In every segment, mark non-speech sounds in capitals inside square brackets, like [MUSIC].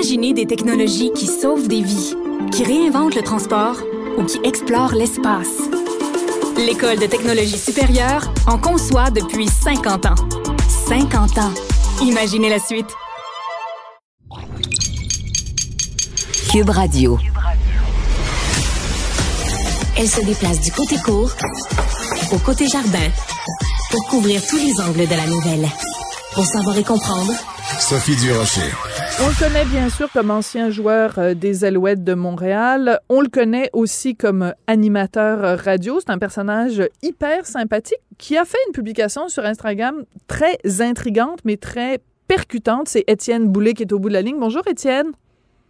Imaginez des technologies qui sauvent des vies, qui réinventent le transport ou qui explorent l'espace. L'École de technologie supérieure en conçoit depuis 50 ans. 50 ans. Imaginez la suite. Cube Radio. Elle se déplace du côté court au côté jardin pour couvrir tous les angles de la nouvelle. Pour savoir et comprendre, Sophie Durocher. On le connaît bien sûr comme ancien joueur euh, des Alouettes de Montréal. On le connaît aussi comme animateur euh, radio. C'est un personnage hyper sympathique qui a fait une publication sur Instagram très intrigante mais très percutante. C'est Étienne Boulay qui est au bout de la ligne. Bonjour Étienne.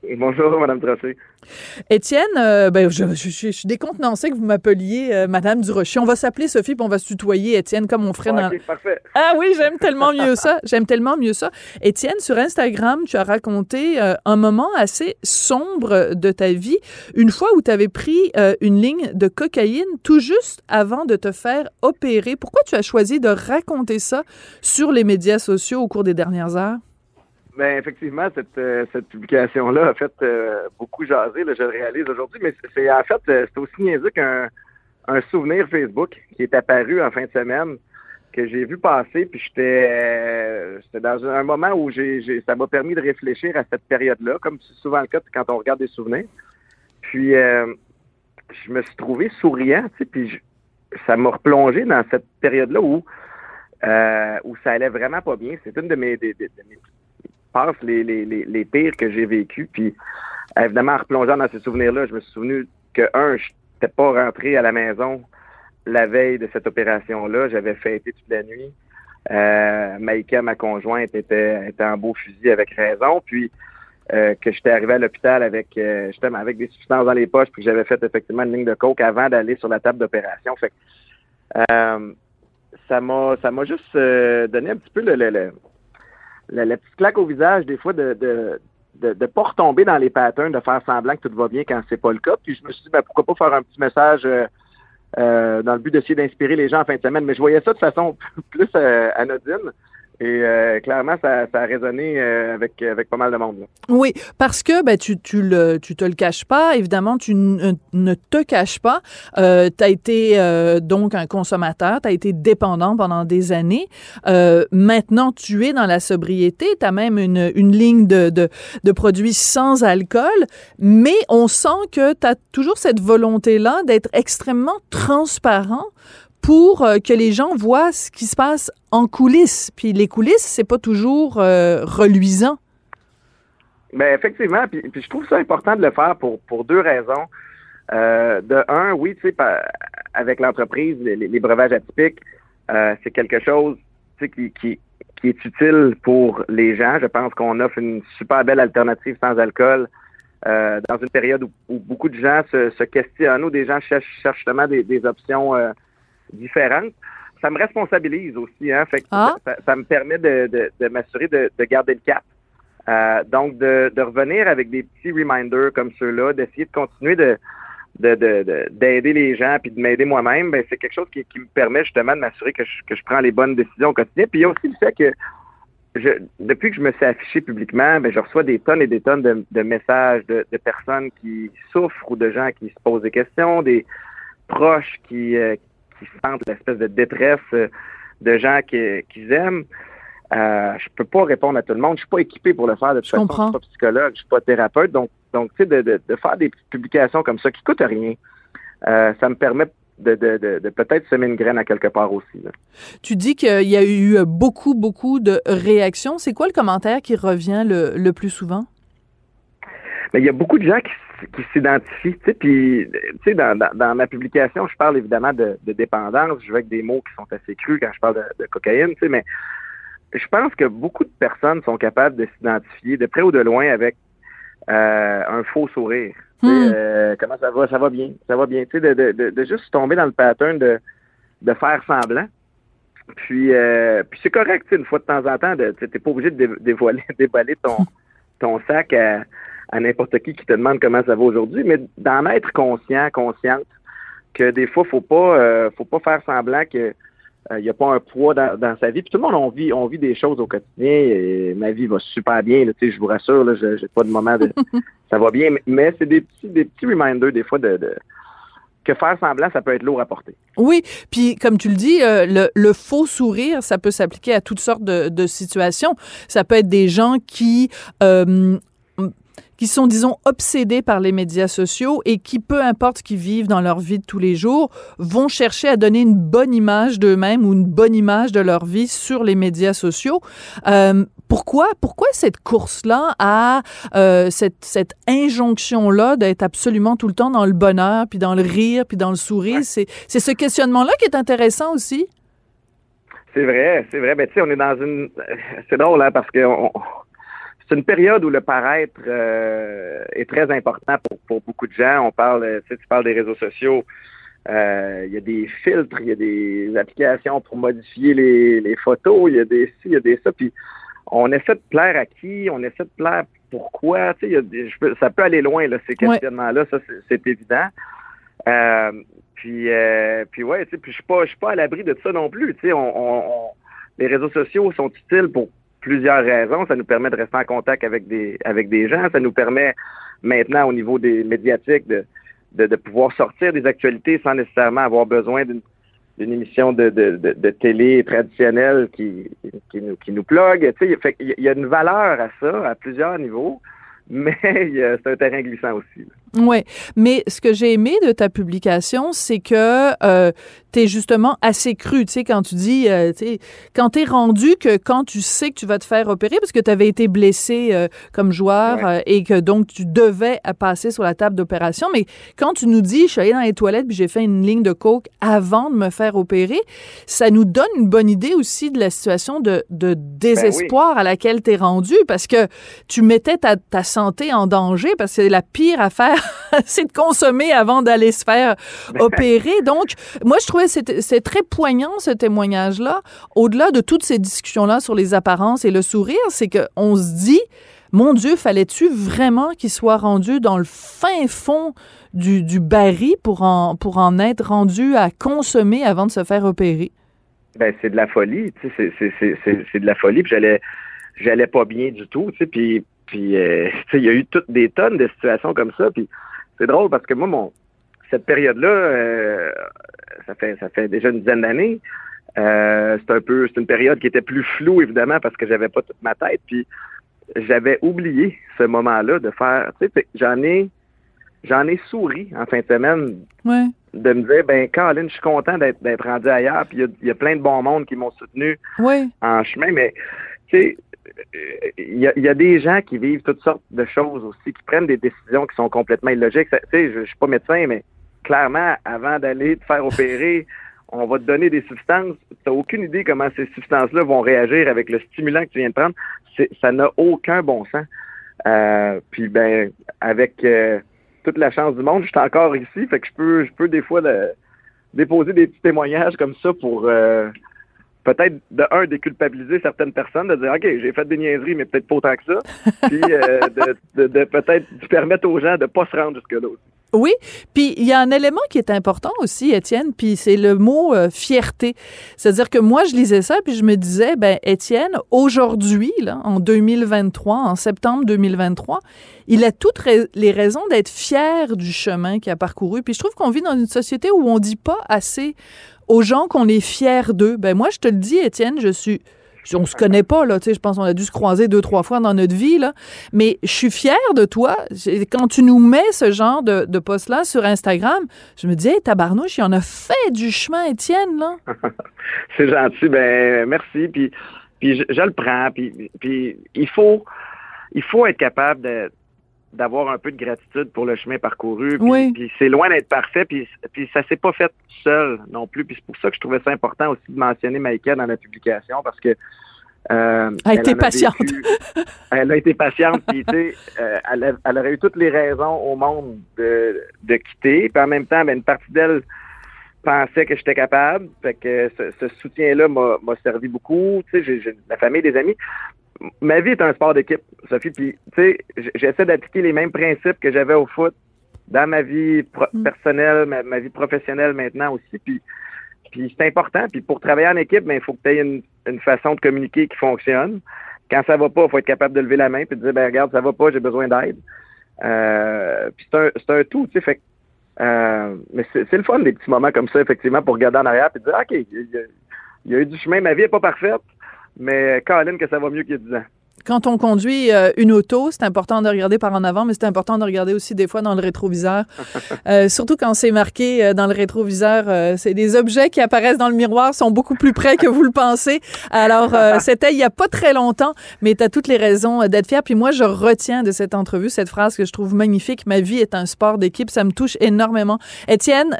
Bonjour, Madame Tracé. Étienne, euh, ben, je, je, je, suis décontenancée que vous m'appeliez euh, Madame Durocher. On va s'appeler Sophie puis on va se tutoyer, Étienne, comme on ferait Ah, dans... parfait. Ah oui, j'aime tellement mieux ça. J'aime tellement mieux ça. Étienne, sur Instagram, tu as raconté euh, un moment assez sombre de ta vie, une fois où tu avais pris euh, une ligne de cocaïne tout juste avant de te faire opérer. Pourquoi tu as choisi de raconter ça sur les médias sociaux au cours des dernières heures? Ben, effectivement, cette, euh, cette publication-là a fait euh, beaucoup jaser, là, je le réalise aujourd'hui, mais c'est- en fait, euh, c'est aussi niaiseux qu'un un souvenir Facebook qui est apparu en fin de semaine, que j'ai vu passer, puis j'étais euh, j'étais dans un moment où j'ai ça m'a permis de réfléchir à cette période-là, comme c'est souvent le cas quand on regarde des souvenirs. Puis, je me suis trouvé souriant, tu sais, puis ça m'a replongé dans cette période-là où, euh, où ça allait vraiment pas bien. C'est une de mes, des- de mes passes les, les, les, les pires que j'ai vécues. Puis, évidemment, en replongeant dans ces souvenirs-là, je me suis souvenu que, un, je n'étais pas rentré à la maison la veille de cette opération-là. J'avais fêté toute la nuit. Euh, Maïka, ma conjointe, était, était en beau fusil avec raison. Puis, euh, que j'étais arrivé à l'hôpital avec euh, justement avec des substances dans les poches, puis que j'avais fait effectivement une ligne de coke avant d'aller sur la table d'opération. Fait que, euh, ça m'a ça m'a juste euh, donné un petit peu le, le, le- la, la petite claque au visage des fois de de de, de pas retomber dans les patterns, de faire semblant que tout va bien quand c'est pas le cas. Puis je me suis dit ben, pourquoi pas faire un petit message euh, euh, dans le but d'essayer d'inspirer les gens en fin de semaine. Mais je voyais ça de façon [LAUGHS] plus euh, anodine. Et euh, clairement, ça, ça a résonné euh, avec, avec pas mal de monde. là. Oui, parce que ben, tu, tu, tu te le caches pas, évidemment, tu ne, ne te caches pas. Euh, tu as été euh, donc un consommateur, tu as été dépendant pendant des années. Euh, maintenant, tu es dans la sobriété, tu as même une, une ligne de, de, de produits sans alcool, mais on sent que tu as toujours cette volonté-là d'être extrêmement transparent pour euh, que les gens voient ce qui se passe en coulisses. Puis les coulisses, c'est pas toujours euh, reluisant. Ben effectivement, puis, je trouve ça important de le faire pour, pour deux raisons. Euh, de un, oui, tu sais, avec l'entreprise, les, breuvages atypiques, c'est quelque chose qui, qui, qui est utile pour les gens. Je pense qu'on offre une super belle alternative sans alcool dans une période où, beaucoup de gens se, questionnent, où des gens cherchent, cherchent justement des, options différentes. Ça me responsabilise aussi, hein. Fait que Ah. ça, ça me permet de, de, de m'assurer de, de garder le cap. Euh, donc, de, de revenir avec des petits reminders comme ceux-là, d'essayer de continuer de de- de- de- d'aider les gens puis de m'aider moi-même, ben, c'est quelque chose qui, qui me permet justement de m'assurer que je, que je prends les bonnes décisions au quotidien. Puis il y a aussi le fait que je, depuis que je me suis affiché publiquement, ben, je reçois des tonnes et des tonnes de, de messages de, de personnes qui souffrent ou de gens qui se posent des questions, des proches qui, euh, qui sentent l'espèce de détresse euh, de gens qui- qu'ils aiment. Euh, je peux pas répondre à tout le monde. Je suis pas équipé pour le faire de toute Je façon. comprends. Je suis pas psychologue, je suis pas thérapeute. Donc, donc tu sais, de, de, de faire des publications comme ça qui coûtent rien, euh, ça me permet de, de, de, de peut-être semer une graine à quelque part aussi. là. Tu dis qu'il y a eu beaucoup, beaucoup de réactions. C'est quoi le commentaire qui revient le, le plus souvent? Mais il y a beaucoup de gens qui, qui s'identifient. Tu sais, puis, tu sais, dans, dans, dans ma publication, je parle évidemment de, de dépendance. Je vais avec des mots qui sont assez crus quand je parle de, de cocaïne, tu sais, mais je pense que beaucoup de personnes sont capables de s'identifier de près ou de loin avec euh, un faux sourire. Tu sais, Hmm. euh, comment ça va? Ça va bien. Ça va bien. Tu sais, de, de, de, juste tomber dans le pattern de, de faire semblant. Puis, euh, puis c'est correct, tu sais, une fois de temps en temps, tu n'es pas obligé de dé- dévoiler, [LAUGHS] déballer ton, ton sac à, à n'importe qui qui te demande comment ça va aujourd'hui, mais d'en être conscient, consciente, que des fois, faut pas, euh, faut pas faire semblant que il euh, n'y a pas un poids dans, sa vie. Puis tout le monde, on vit, on vit des choses au quotidien. Et ma vie va super bien. Là, je vous rassure, là, j'ai pas de moment de [LAUGHS] ça va bien. Mais c'est des petits, des petits reminders des fois de, que faire semblant, ça peut être lourd à porter. Oui, puis comme tu le dis, euh, le, faux sourire, ça peut s'appliquer à toutes sortes de, situations. Ça peut être des gens qui euh, qui sont, disons, obsédés par les médias sociaux et qui, peu importe ce qu'ils vivent dans leur vie de tous les jours, vont chercher à donner une bonne image d'eux-mêmes ou une bonne image de leur vie sur les médias sociaux. Euh, pourquoi, pourquoi cette course-là à euh, cette, cette injonction-là d'être absolument tout le temps dans le bonheur, puis dans le rire, puis dans le sourire? C'est, c'est ce questionnement-là qui est intéressant aussi. C'est vrai, c'est vrai. Ben, tu sais, on est dans une... C'est drôle, hein, parce que c'est une période où le paraître euh, est très important pour, beaucoup de gens. On parle, tu, sais, tu parles des réseaux sociaux. Euh, il y a des filtres, il y a des applications pour modifier les, photos, il y a des ci, il y a des ça. Puis on essaie de plaire à qui, on essaie de plaire pourquoi? Tu sais, ça peut aller loin, là, ces questionnements-là, ça c'est évident. Euh, puis, puis ouais, tu sais, puis je suis pas, je suis pas à l'abri de ça non plus. Tu sais, on, les réseaux sociaux sont utiles pour plusieurs raisons. Ça nous permet de rester en contact avec des avec des gens. Ça nous permet maintenant au niveau des médiatiques de, de, pouvoir sortir des actualités sans nécessairement avoir besoin d'une émission de, de, de, télé traditionnelle qui, qui nous qui nous plug. Tu sais, il y a une valeur à ça à plusieurs niveaux, [LAUGHS] mais c'est un terrain glissant aussi. Oui, mais ce que j'ai aimé de ta publication, c'est que euh, tu es justement assez cru, tu sais, quand tu dis, euh, tu sais, quand tu es rendu que quand tu sais que tu vas te faire opérer, parce que tu avais été blessé euh, comme joueur euh, et que donc tu devais passer sur la table d'opération, mais quand tu nous dis, je suis allé dans les toilettes puis j'ai fait une ligne de coke avant de me faire opérer, ça nous donne une bonne idée aussi de la situation de, de désespoir ben à laquelle tu es rendu, parce que tu mettais ta, ta santé en danger, parce que c'est la pire affaire [LAUGHS] c'est de consommer avant d'aller se faire opérer. Donc, moi, je trouvais que c'est très poignant, ce témoignage-là. Au-delà de toutes ces discussions-là sur les apparences et le sourire, c'est qu'on se dit, mon Dieu, fallait-tu vraiment qu'il soit rendu dans le fin fond du, du baril pour en, pour en être rendu à consommer avant de se faire opérer? Ben, c'est de la folie, tu sais, c'est de la folie, puis j'allais, j'allais pas bien du tout, tu sais, puis puis, euh, [LAUGHS] il y a eu toutes des tonnes de situations comme ça. Puis, c'est drôle parce que moi, mon, cette période-là, euh, ça fait ça fait déjà une dizaine d'années. Euh, c'est un peu, c'est une période qui était plus floue évidemment parce que j'avais pas toute ma tête. Puis, j'avais oublié ce moment-là de faire. Tu sais, j'en ai, j'en ai souri en fin de semaine. De me dire, ben, Colin, je suis content d'être, rendu ailleurs. Puis, il y, a plein de bons mondes qui m'ont soutenu en chemin. Mais, tu sais, il y, a, des gens qui vivent toutes sortes de choses aussi, qui prennent des décisions qui sont complètement illogiques. Tu sais, je, suis pas médecin, mais clairement, avant d'aller te faire opérer, [LAUGHS] on va te donner des substances. Tu n'as aucune idée comment ces substances-là vont réagir avec le stimulant que tu viens de prendre. Ça n'a aucun bon sens. Euh, puis ben, avec euh, toute la chance du monde, je suis encore ici, fait que je peux, je peux des fois déposer des petits témoignages comme ça pour euh, peut-être de un déculpabiliser certaines personnes, de dire OK, j'ai fait des niaiseries, mais peut-être pas autant que ça. [LAUGHS] Puis euh, de, de, peut-être permettre aux gens de pas se rendre jusque là Oui, puis il y a un élément qui est important aussi, Étienne, puis c'est le mot euh, fierté. C'est-à-dire que moi, je lisais ça, puis je me disais, ben Étienne, aujourd'hui, en 2023, en septembre 2023, il a toutes les raisons d'être fier du chemin qu'il a parcouru. Puis je trouve qu'on vit dans une société où on dit pas assez aux gens qu'on est fier d'eux. Ben moi, je te le dis, Étienne, je suis on se connaît pas là, tu sais, je pense qu'on a dû se croiser deux trois fois dans notre vie là, mais je suis fière de toi. Quand tu nous mets ce genre de, de post là sur Instagram, je me dis, hey, tabarnouche, il en a fait du chemin, Étienne là. [LAUGHS] C'est gentil, ben merci, puis puis je, je le prends, puis puis il faut il faut être capable de d'avoir un peu de gratitude pour le chemin parcouru. Puis, c'est loin d'être parfait, puis, puis ça s'est pas fait seul non plus. Puis c'est pour ça que je trouvais ça important aussi de mentionner Maïka dans la publication, parce que euh, elle, a été patiente. [LAUGHS] elle a été patiente, puis tu sais, euh, elle, elle, aurait eu toutes les raisons au monde de, de quitter. Puis en même temps, ben, une partie d'elle pensait que j'étais capable. Fait que ce, ce soutien-là m'a servi beaucoup. Tu sais, j'ai la famille, des amis ma vie est un sport d'équipe, Sophie. Puis, tu sais, j'essaie d'appliquer les mêmes principes que j'avais au foot dans ma vie mm. personnelle, ma, vie professionnelle maintenant aussi. Puis, Puis c'est important. Puis pour travailler en équipe, ben, il faut que tu aies une, une, façon de communiquer qui fonctionne. Quand ça va pas, il faut être capable de lever la main et de dire ben regarde, ça va pas, j'ai besoin d'aide. Euh, puis c'est un, un, tout, tu sais. Fait euh, mais c'est le fun des petits moments comme ça, effectivement, pour regarder en arrière et dire OK, il y, a, eu du chemin, ma vie n'est pas parfaite, mais Caroline, que ça va mieux qu'il y a 10 ans quand on conduit euh, une auto, c'est important de regarder par en avant, mais c'est important de regarder aussi des fois dans le rétroviseur. [LAUGHS] Euh, surtout quand c'est marqué euh, dans le rétroviseur, c'est des objets qui apparaissent dans le miroir, sont beaucoup plus près que vous le pensez. Alors, [LAUGHS] c'était il y a pas très longtemps, mais tu as toutes les raisons d'être fier. Puis moi, je retiens de cette entrevue cette phrase que je trouve magnifique. Ma vie est un sport d'équipe. Ça me touche énormément. Étienne,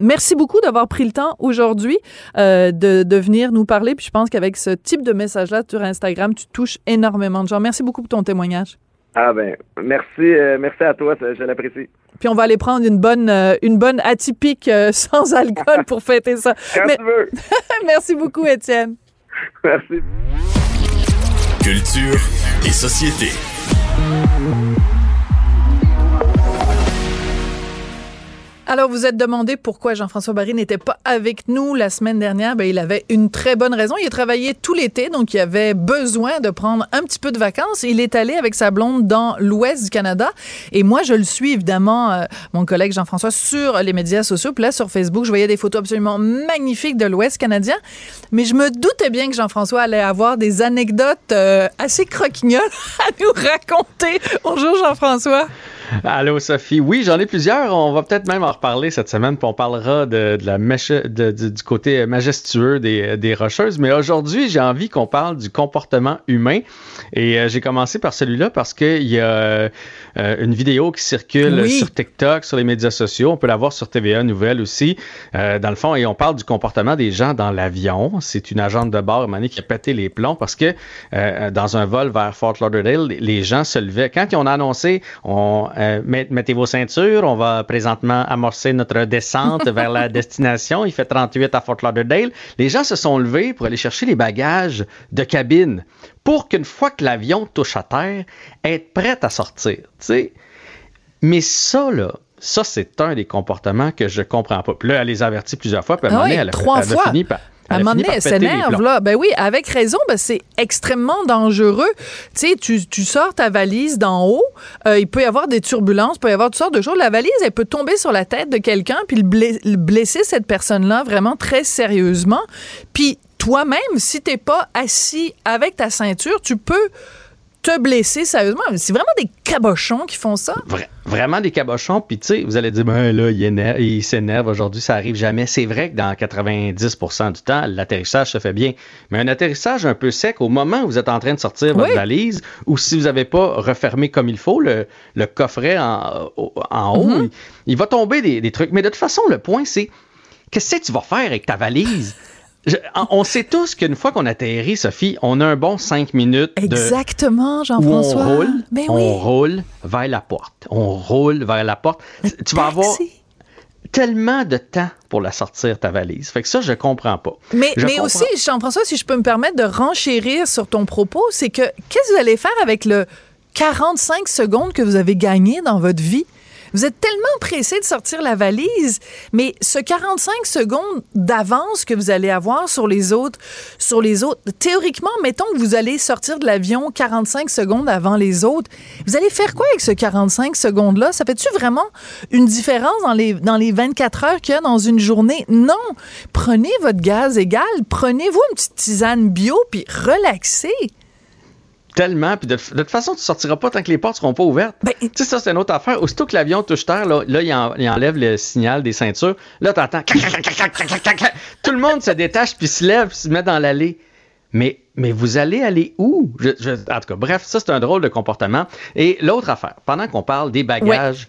Merci beaucoup d'avoir pris le temps aujourd'hui euh, de, de, venir nous parler. Puis je pense qu'avec ce type de message-là sur Instagram, tu touches énormément de gens. Merci beaucoup pour ton témoignage. Ah ben, merci, euh, merci à toi, je l'apprécie. Puis on va aller prendre une bonne, euh, une bonne atypique [LAUGHS] sans alcool pour fêter ça. Quand tu veux. [LAUGHS] merci beaucoup, Étienne. Merci. Culture et société. Alors, vous êtes demandé pourquoi Jean-François Barry n'était pas avec nous la semaine dernière. Ben, il avait une très bonne raison. Il a travaillé tout l'été, donc il avait besoin de prendre un petit peu de vacances. Il est allé avec sa blonde dans l'ouest du Canada. Et moi, je le suis évidemment, euh, mon collègue Jean-François, sur les médias sociaux. Puis là, sur Facebook, je voyais des photos absolument magnifiques de l'ouest canadien. Mais je me doutais bien que Jean-François allait avoir des anecdotes euh, assez croquignoles [LAUGHS] à nous raconter. Bonjour, Jean-François. Allô Sophie. Oui, j'en ai plusieurs. On va peut-être même en reparler cette semaine, puis on parlera de, la mèche, du côté majestueux des, des Rocheuses. Mais aujourd'hui, j'ai envie qu'on parle du comportement humain. Et euh, j'ai commencé par celui-là parce qu'il y a euh, une vidéo qui circule sur TikTok, sur les médias sociaux. On peut la voir sur TVA Nouvelle aussi. Euh, dans le fond, et on parle du comportement des gens dans l'avion. C'est une agente de bord, Mané, qui a pété les plombs parce que dans un vol vers Fort Lauderdale, les gens se levaient. Quand ils ont annoncé, on mettez vos ceintures, on va présentement amorcer notre descente vers la destination. Il fait 38 à Fort Lauderdale. Les gens se sont levés pour aller chercher les bagages de cabine pour qu'une fois que l'avion touche à terre, être prêt à sortir. Mais ça, là, ça, c'est un des comportements que je comprends pas. Puis là, elle les a avertis plusieurs fois, puis à ah elle, trois fois. fini par à un moment donné, elle s'énerve, là. Ben oui, avec raison, ben c'est extrêmement dangereux. Tu sais, tu, sors ta valise d'en haut, euh, il peut y avoir des turbulences, il peut y avoir toutes sortes de choses. La valise, elle peut tomber sur la tête de quelqu'un puis le blesser cette personne-là vraiment très sérieusement. Puis toi-même, si t'es pas assis avec ta ceinture, tu peux te blesser sérieusement. C'est vraiment des cabochons qui font ça. Vraiment des cabochons. Puis, tu sais, vous allez dire, ben là, il, s'énerve aujourd'hui, ça arrive jamais. C'est vrai que dans 90% du temps, l'atterrissage se fait bien. Mais un atterrissage un peu sec, au moment où vous êtes en train de sortir votre valise, ou si vous n'avez pas refermé comme il faut le, coffret en, haut, mm-hmm. il, va tomber des, des trucs. Mais de toute façon, le point, c'est qu'est-ce que tu vas faire avec ta valise? On sait tous qu'une fois qu'on atterrit, Sophie, on a un bon cinq minutes. Exactement, Jean-François. On roule, ben on roule vers la porte. On roule vers la porte. tu vas avoir tellement de temps pour la sortir, ta valise. Fait que ça, je comprends pas. Mais, mais aussi, Jean-François, si je peux me permettre de renchérir sur ton propos, c'est que qu'est-ce que vous allez faire avec le 45 secondes que vous avez gagné dans votre vie? Vous êtes tellement pressé de sortir la valise, mais ce 45 secondes d'avance que vous allez avoir sur les autres, sur les autres, théoriquement, mettons que vous allez sortir de l'avion 45 secondes avant les autres, vous allez faire quoi avec ce 45 secondes-là? Ça fait-tu vraiment une différence dans les, dans les 24 heures qu'il y a dans une journée? Non! Prenez votre gaz égal, prenez-vous une petite tisane bio, puis relaxez tellement. Puis de, toute façon, tu sortiras pas tant que les portes seront pas ouvertes. Ben, tu sais, ça, c'est une autre affaire. Aussitôt que l'avion touche terre, là, là il, enlève le signal des ceintures. Là, tu entends. Tout le monde se détache, puis se lève, puis se met dans l'allée. Mais, mais vous allez aller où? en tout cas, bref, ça, c'est un drôle de comportement. Et l'autre affaire, pendant qu'on parle des bagages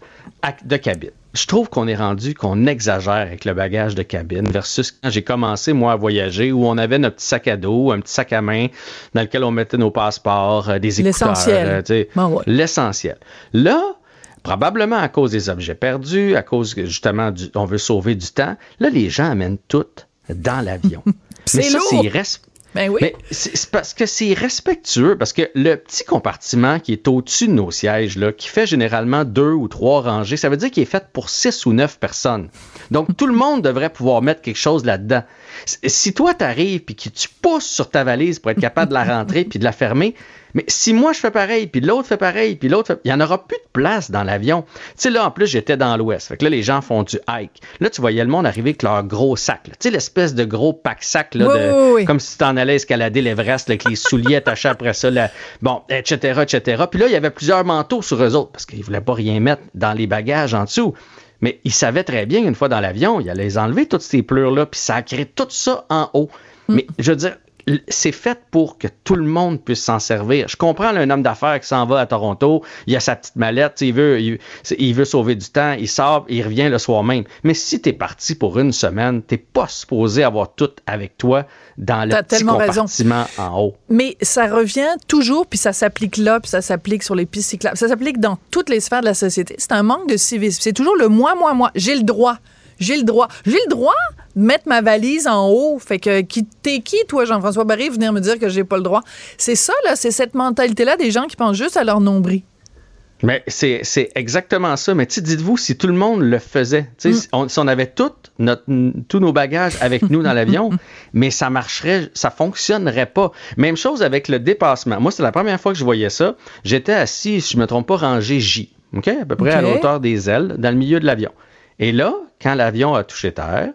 de cabine, je trouve qu'on est rendu qu'on exagère avec le bagage de cabine versus quand j'ai commencé, moi, à voyager, où on avait notre petit sac à dos, un petit sac à main dans lequel on mettait nos passeports, euh, des écouteurs. L'essentiel. Euh, ben l'essentiel. Là, probablement à cause des objets perdus, à cause justement, du, on veut sauver du temps, là, les gens amènent tout dans l'avion. [LAUGHS] Mais ça, c'est Ben c'est parce que c'est respectueux, parce que le petit compartiment qui est au-dessus de nos sièges, là, qui fait généralement deux ou trois rangées, ça veut dire qu'il est fait pour six ou neuf personnes. Donc, tout le monde devrait pouvoir mettre quelque chose là-dedans. Si toi, t'arrives puis que tu pousses sur ta valise pour être capable de la rentrer puis de la fermer, mais si moi je fais pareil, puis l'autre fait pareil, puis l'autre fait... Il n'y en aura plus de place dans l'avion. Tu sais, là, en plus, j'étais dans l'Ouest. Fait que là, les gens font du hike. Là, tu voyais le monde arriver avec leur gros sac. Tu sais, l'espèce de gros pack-sac, là, Oui, de... oui, oui. comme si tu t'en allais escalader l'Everest, avec les souliers [LAUGHS] attachés après ça, là, bon, etc., etc. Puis là, il y avait plusieurs manteaux sur eux autres, parce qu'ils ne voulaient pas rien mettre dans les bagages en dessous. Mais ils savaient très bien, une fois dans l'avion, ils allaient les enlever, toutes ces pleurs-là, puis ça a créé tout ça en haut. Mais je veux dire, c'est fait pour que tout le monde puisse s'en servir. Je comprends là, un homme d'affaires qui s'en va à Toronto, il a sa petite mallette, il veut, il, c'est- il veut sauver du temps, il sort, il revient le soir même. Mais si tu es parti pour une semaine, t'es pas supposé avoir tout avec toi dans le petit raison. compartiment en haut. Mais ça revient toujours, puis ça s'applique là, puis ça s'applique sur les pistes cyclables. Ça s'applique dans toutes les sphères de la société. C'est un manque de civisme. C'est toujours le moi, moi, moi. J'ai le droit. J'ai le droit. J'ai le droit de mettre ma valise en haut. Fait que qui t'es qui, toi, Jean-François Barry, venir me dire que j'ai pas le droit? C'est ça, là. C'est cette mentalité-là des gens qui pensent juste à leur nombril. Mais c'est c'est exactement ça. Mais dites-vous, si tout le monde le faisait, sais, si, on, si on avait tout notre, tous nos bagages avec nous dans l'avion, [LAUGHS] mais ça marcherait, ça fonctionnerait pas. Même chose avec le dépassement. Moi, c'est la première fois que je voyais ça. J'étais assis, si je me trompe pas, rangé J, ok, à peu près à la hauteur des ailes, dans le milieu de l'avion. Et là, quand l'avion a touché terre,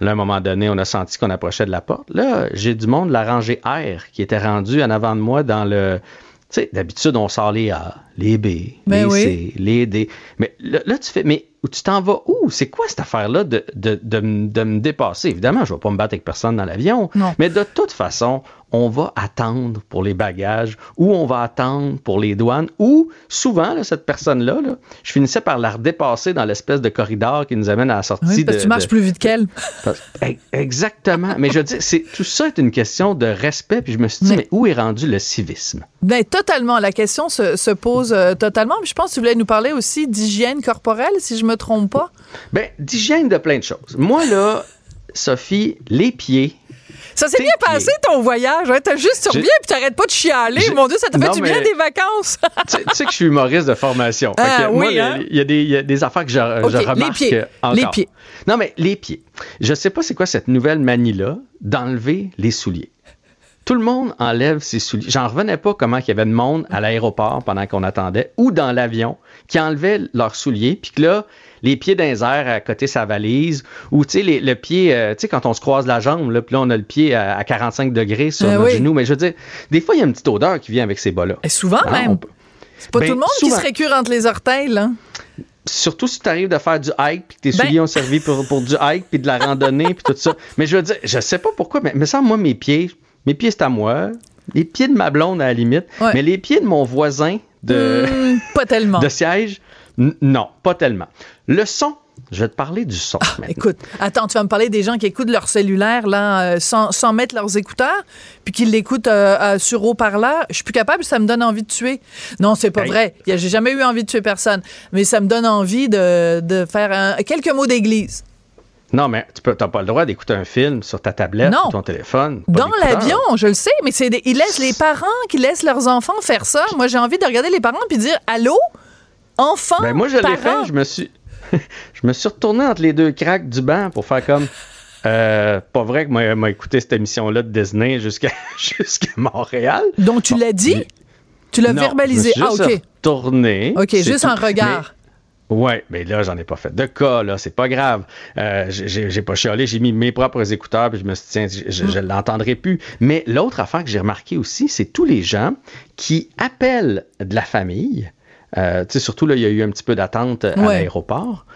Là, à un moment donné, on a senti qu'on approchait de la porte. Là, j'ai du monde de la rangée R qui était rendu en avant de moi dans le. Tu sais, d'habitude, on sort les A, les B, Ben les oui. C, les D. Mais là, là, tu fais, mais tu t'en vas où? C'est quoi cette affaire-là de, de, de, de me dépasser? Évidemment, je ne vais pas me battre avec personne dans l'avion. Non. Mais de toute façon, on va attendre pour les bagages ou on va attendre pour les douanes ou souvent, là, cette personne-là, là, je finissais par la redépasser dans l'espèce de corridor qui nous amène à la sortie Oui, parce de. que tu marches de- plus vite qu'elle. Exactement. Mais je dis, c'est tout ça est une question de respect. Puis je me suis dit, Mais- mais, où est rendu le civisme? Ben, totalement. La question se, se pose euh, totalement. Puis je pense que tu voulais nous parler aussi d'hygiène corporelle, si je me trompe pas. Ben, d'hygiène de plein de choses. Moi là, Sophie, les pieds. Ça s'est bien passé, ton voyage. Hein? T'as juste, reviens puis t'arrêtes pas de chialer. Mon Dieu, ça t'a fait du bien des vacances. [LAUGHS] tu, sais- que je suis humoriste de formation. Ah, moi, oui, il y a- hein? il y, a des- il y a des affaires que je, OK, je les remarque pieds. encore. Les pieds. Non, mais les pieds. Je sais pas c'est quoi cette nouvelle manie-là d'enlever les souliers. Tout le monde enlève ses souliers. J'en revenais pas comment il y avait de monde à l'aéroport pendant qu'on attendait ou dans l'avion qui enlevait leurs souliers, puis que là, les pieds dans les airs à côté de sa valise, ou tu sais, le pied, euh, tu sais, quand on se croise la jambe, là, puis là, on a le pied à, à 45 degrés sur Ah notre oui. genou. Mais je veux dire, des fois, il y a une petite odeur qui vient avec ces bas-là. Et souvent, Hein, même. peut- C'est pas Ben, tout le monde souvent. qui se récure entre les orteils, là. surtout si tu arrives de faire du hike, puis que tes Ben- souliers ont servi pour, pour du hike, puis de la randonnée, puis tout ça. Mais je veux dire, je sais pas pourquoi, mais me semble, moi, mes pieds, mes pieds, c'est à moi. Les pieds de ma blonde, à la limite. Ouais. Mais les pieds de mon voisin de, Hmm, pas tellement. [LAUGHS] de siège, non, pas tellement. Le son, je vais te parler du son. maintenant. Écoute, attends, tu vas me parler des gens qui écoutent leur cellulaire là, euh, sans, sans mettre leurs écouteurs, puis qui l'écoutent euh, euh, sur haut-parleur. Je suis plus capable, ça me donne envie de tuer. Non, c'est pas Hey. vrai. J'ai jamais eu envie de tuer personne, mais ça me donne envie de, de faire un- quelques mots d'église. Non, mais tu n'as pas le droit d'écouter un film sur ta tablette Non. ou ton téléphone. Dans l'avion, je le sais, mais c'est des- ils laissent les parents qui laissent leurs enfants faire ça. Moi, j'ai envie de regarder les parents puis dire allô, enfant, Ben moi, je l'ai fait. Je me suis, [LAUGHS] je me suis retourné entre les deux craques du banc pour faire comme. Euh, pas vrai que moi, m'a écouté cette émission-là de Disney jusqu'à [LAUGHS] jusqu'à Montréal. Donc tu l'as dit, tu l'as verbalisé. je me Ah suis ok, juste retourné. ok, juste un regard. Ouais, mais là, j'en ai pas fait de cas, là, c'est pas grave. Euh, j'ai- pas chialé, j'ai mis mes propres écouteurs, puis je me suis dit, tiens, je, je, je l'entendrai plus. Mais l'autre affaire que j'ai remarqué aussi, c'est tous les gens qui appellent de la famille, euh, tu sais, surtout là, il y a eu un petit peu d'attente à Ouais. l'aéroport,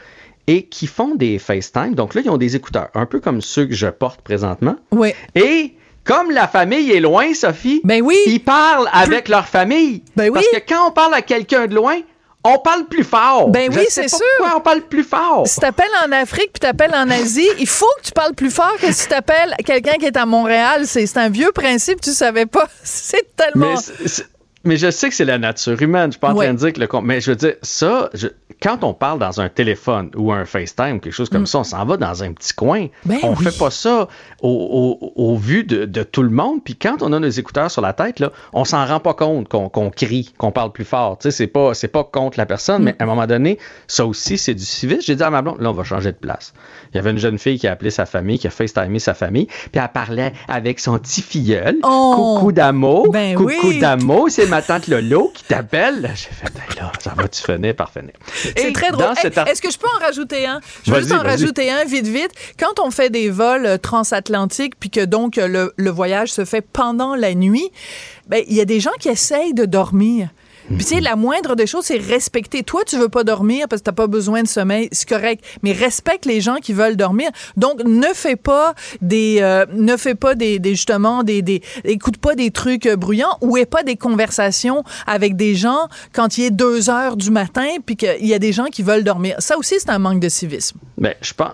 et qui font des FaceTime. Donc là, ils ont des écouteurs, un peu comme ceux que je porte présentement. Oui. Et comme la famille est loin, Sophie, Ben oui. ils parlent avec leur famille. Ben oui. Parce que quand on parle à quelqu'un de loin, on parle plus fort. Ben oui, c'est sûr. Pourquoi on parle plus fort? Si t'appelles en Afrique puis t'appelles en Asie, il faut que tu parles plus fort que si t'appelles quelqu'un qui est à Montréal. C'est un vieux principe, tu savais pas. [LAUGHS] C'est tellement. Mais je sais que c'est la nature humaine. Je suis pas en Ouais. train de dire que le con- Mais je veux dire, ça, je- quand on parle dans un téléphone ou un FaceTime, quelque chose comme ça, on s'en va dans un petit coin. Mm. Ben on oui. fait pas ça au, au- au vu de, de tout le monde. Puis quand on a nos écouteurs sur la tête, là, on s'en rend pas compte qu'on crie, qu'on parle plus fort. Tu sais, c'est pas, contre la personne, Mm. mais à un moment donné, ça aussi, c'est du civisme. J'ai dit à ma blonde, là, on va changer de place. Il y avait une jeune fille qui a appelé sa famille, qui a FaceTimé sa famille, puis elle parlait avec son petit filleul. Oh! Coucou d'amour. Ben coucou oui. d'amour. C'est ma tante Lolo qui t'appelle. J'ai fait, Hey, là, ça va-tu finir par finir? C'est très drôle. Hey, cet Est-ce que je peux en rajouter un? Je veux juste en rajouter un vite, vite. Quand on fait des vols euh, transatlantiques, puis que donc euh, le, le voyage se fait pendant la nuit, ben, il y a des gens qui essayent de dormir. Puis, tu sais, la moindre des choses, c'est respecter. Toi, tu veux pas dormir parce que t'as pas besoin de sommeil, c'est correct. Mais respecte les gens qui veulent dormir. Donc, ne fais pas des, euh, ne fais pas des, des justement, des, des, écoute pas des trucs euh, bruyants ou aie pas des conversations avec des gens quand il est deux heures du matin puis qu'il y a des gens qui veulent dormir. Ça aussi, c'est un manque de civisme. Ben, je pense,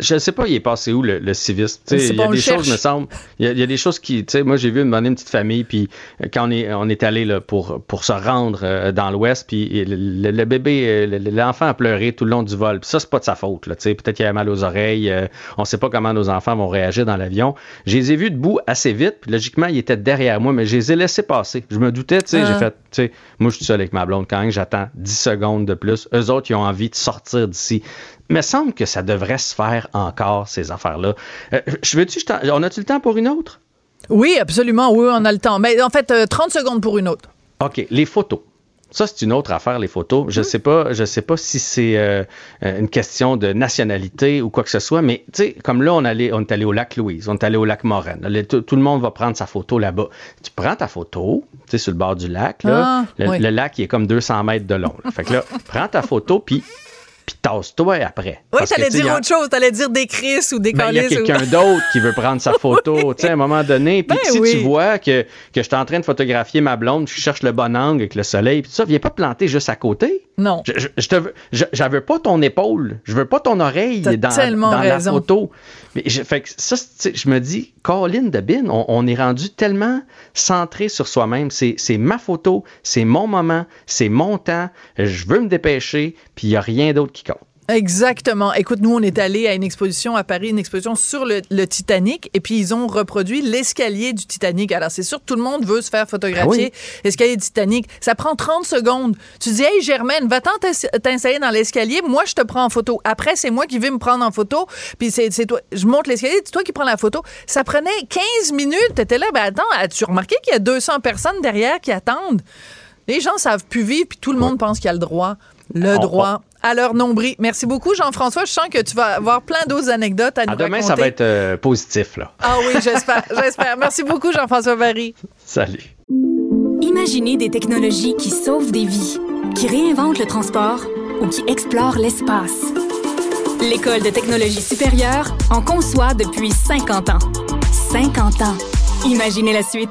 je sais pas, il est passé où le, le civisme. Il y a des choses, me semble, il y, a, il y a des choses qui, tu sais, moi j'ai vu une, bonne une petite famille, puis euh, quand on est, on est allé là, pour, pour se rendre euh, dans l'Ouest, puis le, bébé, euh, le- l'enfant a pleuré tout le long du vol. Puis ça, c'est pas de sa faute. Peut-être qu'il avait mal aux oreilles. euh, on sait pas comment nos enfants vont réagir dans l'avion. Je les ai vus debout assez vite, puis logiquement, ils étaient derrière moi, mais je les ai laissés passer. Je me doutais, tu sais, Ah. j'ai fait, tu sais, moi je suis seul avec ma blonde quand même, j'attends 10 secondes de plus. Eux autres, ils ont envie de sortir d'ici. Il me semble que ça devrait se faire encore, ces affaires-là. Euh, je veux-tu, on a-tu le temps pour une autre? Oui, absolument. Oui, on a le temps. Mais en fait, euh, 30 secondes pour une autre. OK, les photos. Ça, c'est une autre affaire, les photos. Je sais pas, je sais pas si c'est euh, euh, une question de nationalité ou quoi que ce soit, mais tu sais, comme là, on, allait, on est allé au lac Louise, on est allé au lac Moraine. Là, tout, tout le monde va prendre sa photo là-bas. Tu prends ta photo, tu sais, sur le bord du lac, là. Ah, le, oui. le lac, il est comme 200 mètres de long. là. Fait que là, [LAUGHS] prends ta photo, puis puis tasse-toi après. Oui, t'allais dire a- autre chose. T'allais dire des Chris ou des ben, il y a ou- quelqu'un d'autre qui veut prendre sa [LAUGHS] photo, tu sais, à un moment donné. Puis Ben si oui. tu vois que, que je suis en train de photographier ma blonde, je cherche le bon angle avec le soleil, puis tout ça, viens pas te planter juste à côté. Non. Je, je, te veux, je, je veux pas ton épaule, je veux pas ton oreille dans, dans la photo. Mais je, fait que ça, je me dis, Colin de Bin, on, on est rendu tellement centré sur soi-même. C'est ma photo, c'est mon moment, c'est mon temps, je veux me dépêcher, puis il y a rien d'autre qui compte. Exactement. Écoute, nous, on est allé à une exposition à Paris, une exposition sur le, le Titanic, et puis ils ont reproduit l'escalier du Titanic. Alors, c'est sûr que tout le monde veut se faire photographier. L'escalier du Titanic, ça prend 30 secondes. Tu dis, hey, Germaine, va-t'en t'ins- t'installer dans l'escalier. Moi, je te prends en photo. Après, c'est moi qui vais me prendre en photo. Puis c'est c'est toi. Je monte l'escalier, c'est toi qui prends la photo. Ça prenait 15 minutes. T'étais là, ben attends, as-tu remarqué qu'il y a 200 personnes derrière qui attendent? Les gens savent plus vivre, puis tout le monde pense qu'il y a le droit. Le droit à leur nombril. Merci beaucoup, Jean-François. Je sens que tu vas avoir plein d'autres anecdotes à nous demain, raconter. ça va être euh, positif, là. Ah oui, j'espère, [LAUGHS] j'espère. Merci beaucoup, Jean-François Barry. Salut. Imaginez des technologies qui sauvent des vies, qui réinventent le transport ou qui explorent l'espace. L'École de technologie supérieure en conçoit depuis 50 ans. 50 ans. Imaginez la suite.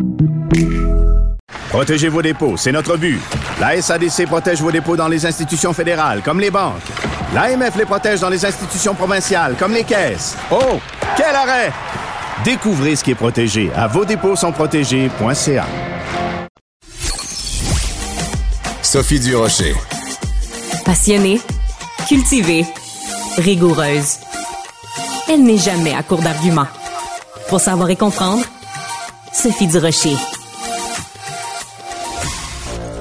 Protégez vos dépôts, c'est notre but. La SADC protège vos dépôts dans les institutions fédérales, comme les banques. L'AMF les protège dans les institutions provinciales, comme les caisses. Oh, quel arrêt! Découvrez ce qui est protégé à vos dépôts sont protégés.ca. Sophie Durocher. Passionnée, cultivée, rigoureuse. Elle n'est jamais à court d'arguments. Pour savoir et comprendre, Sophie Durocher.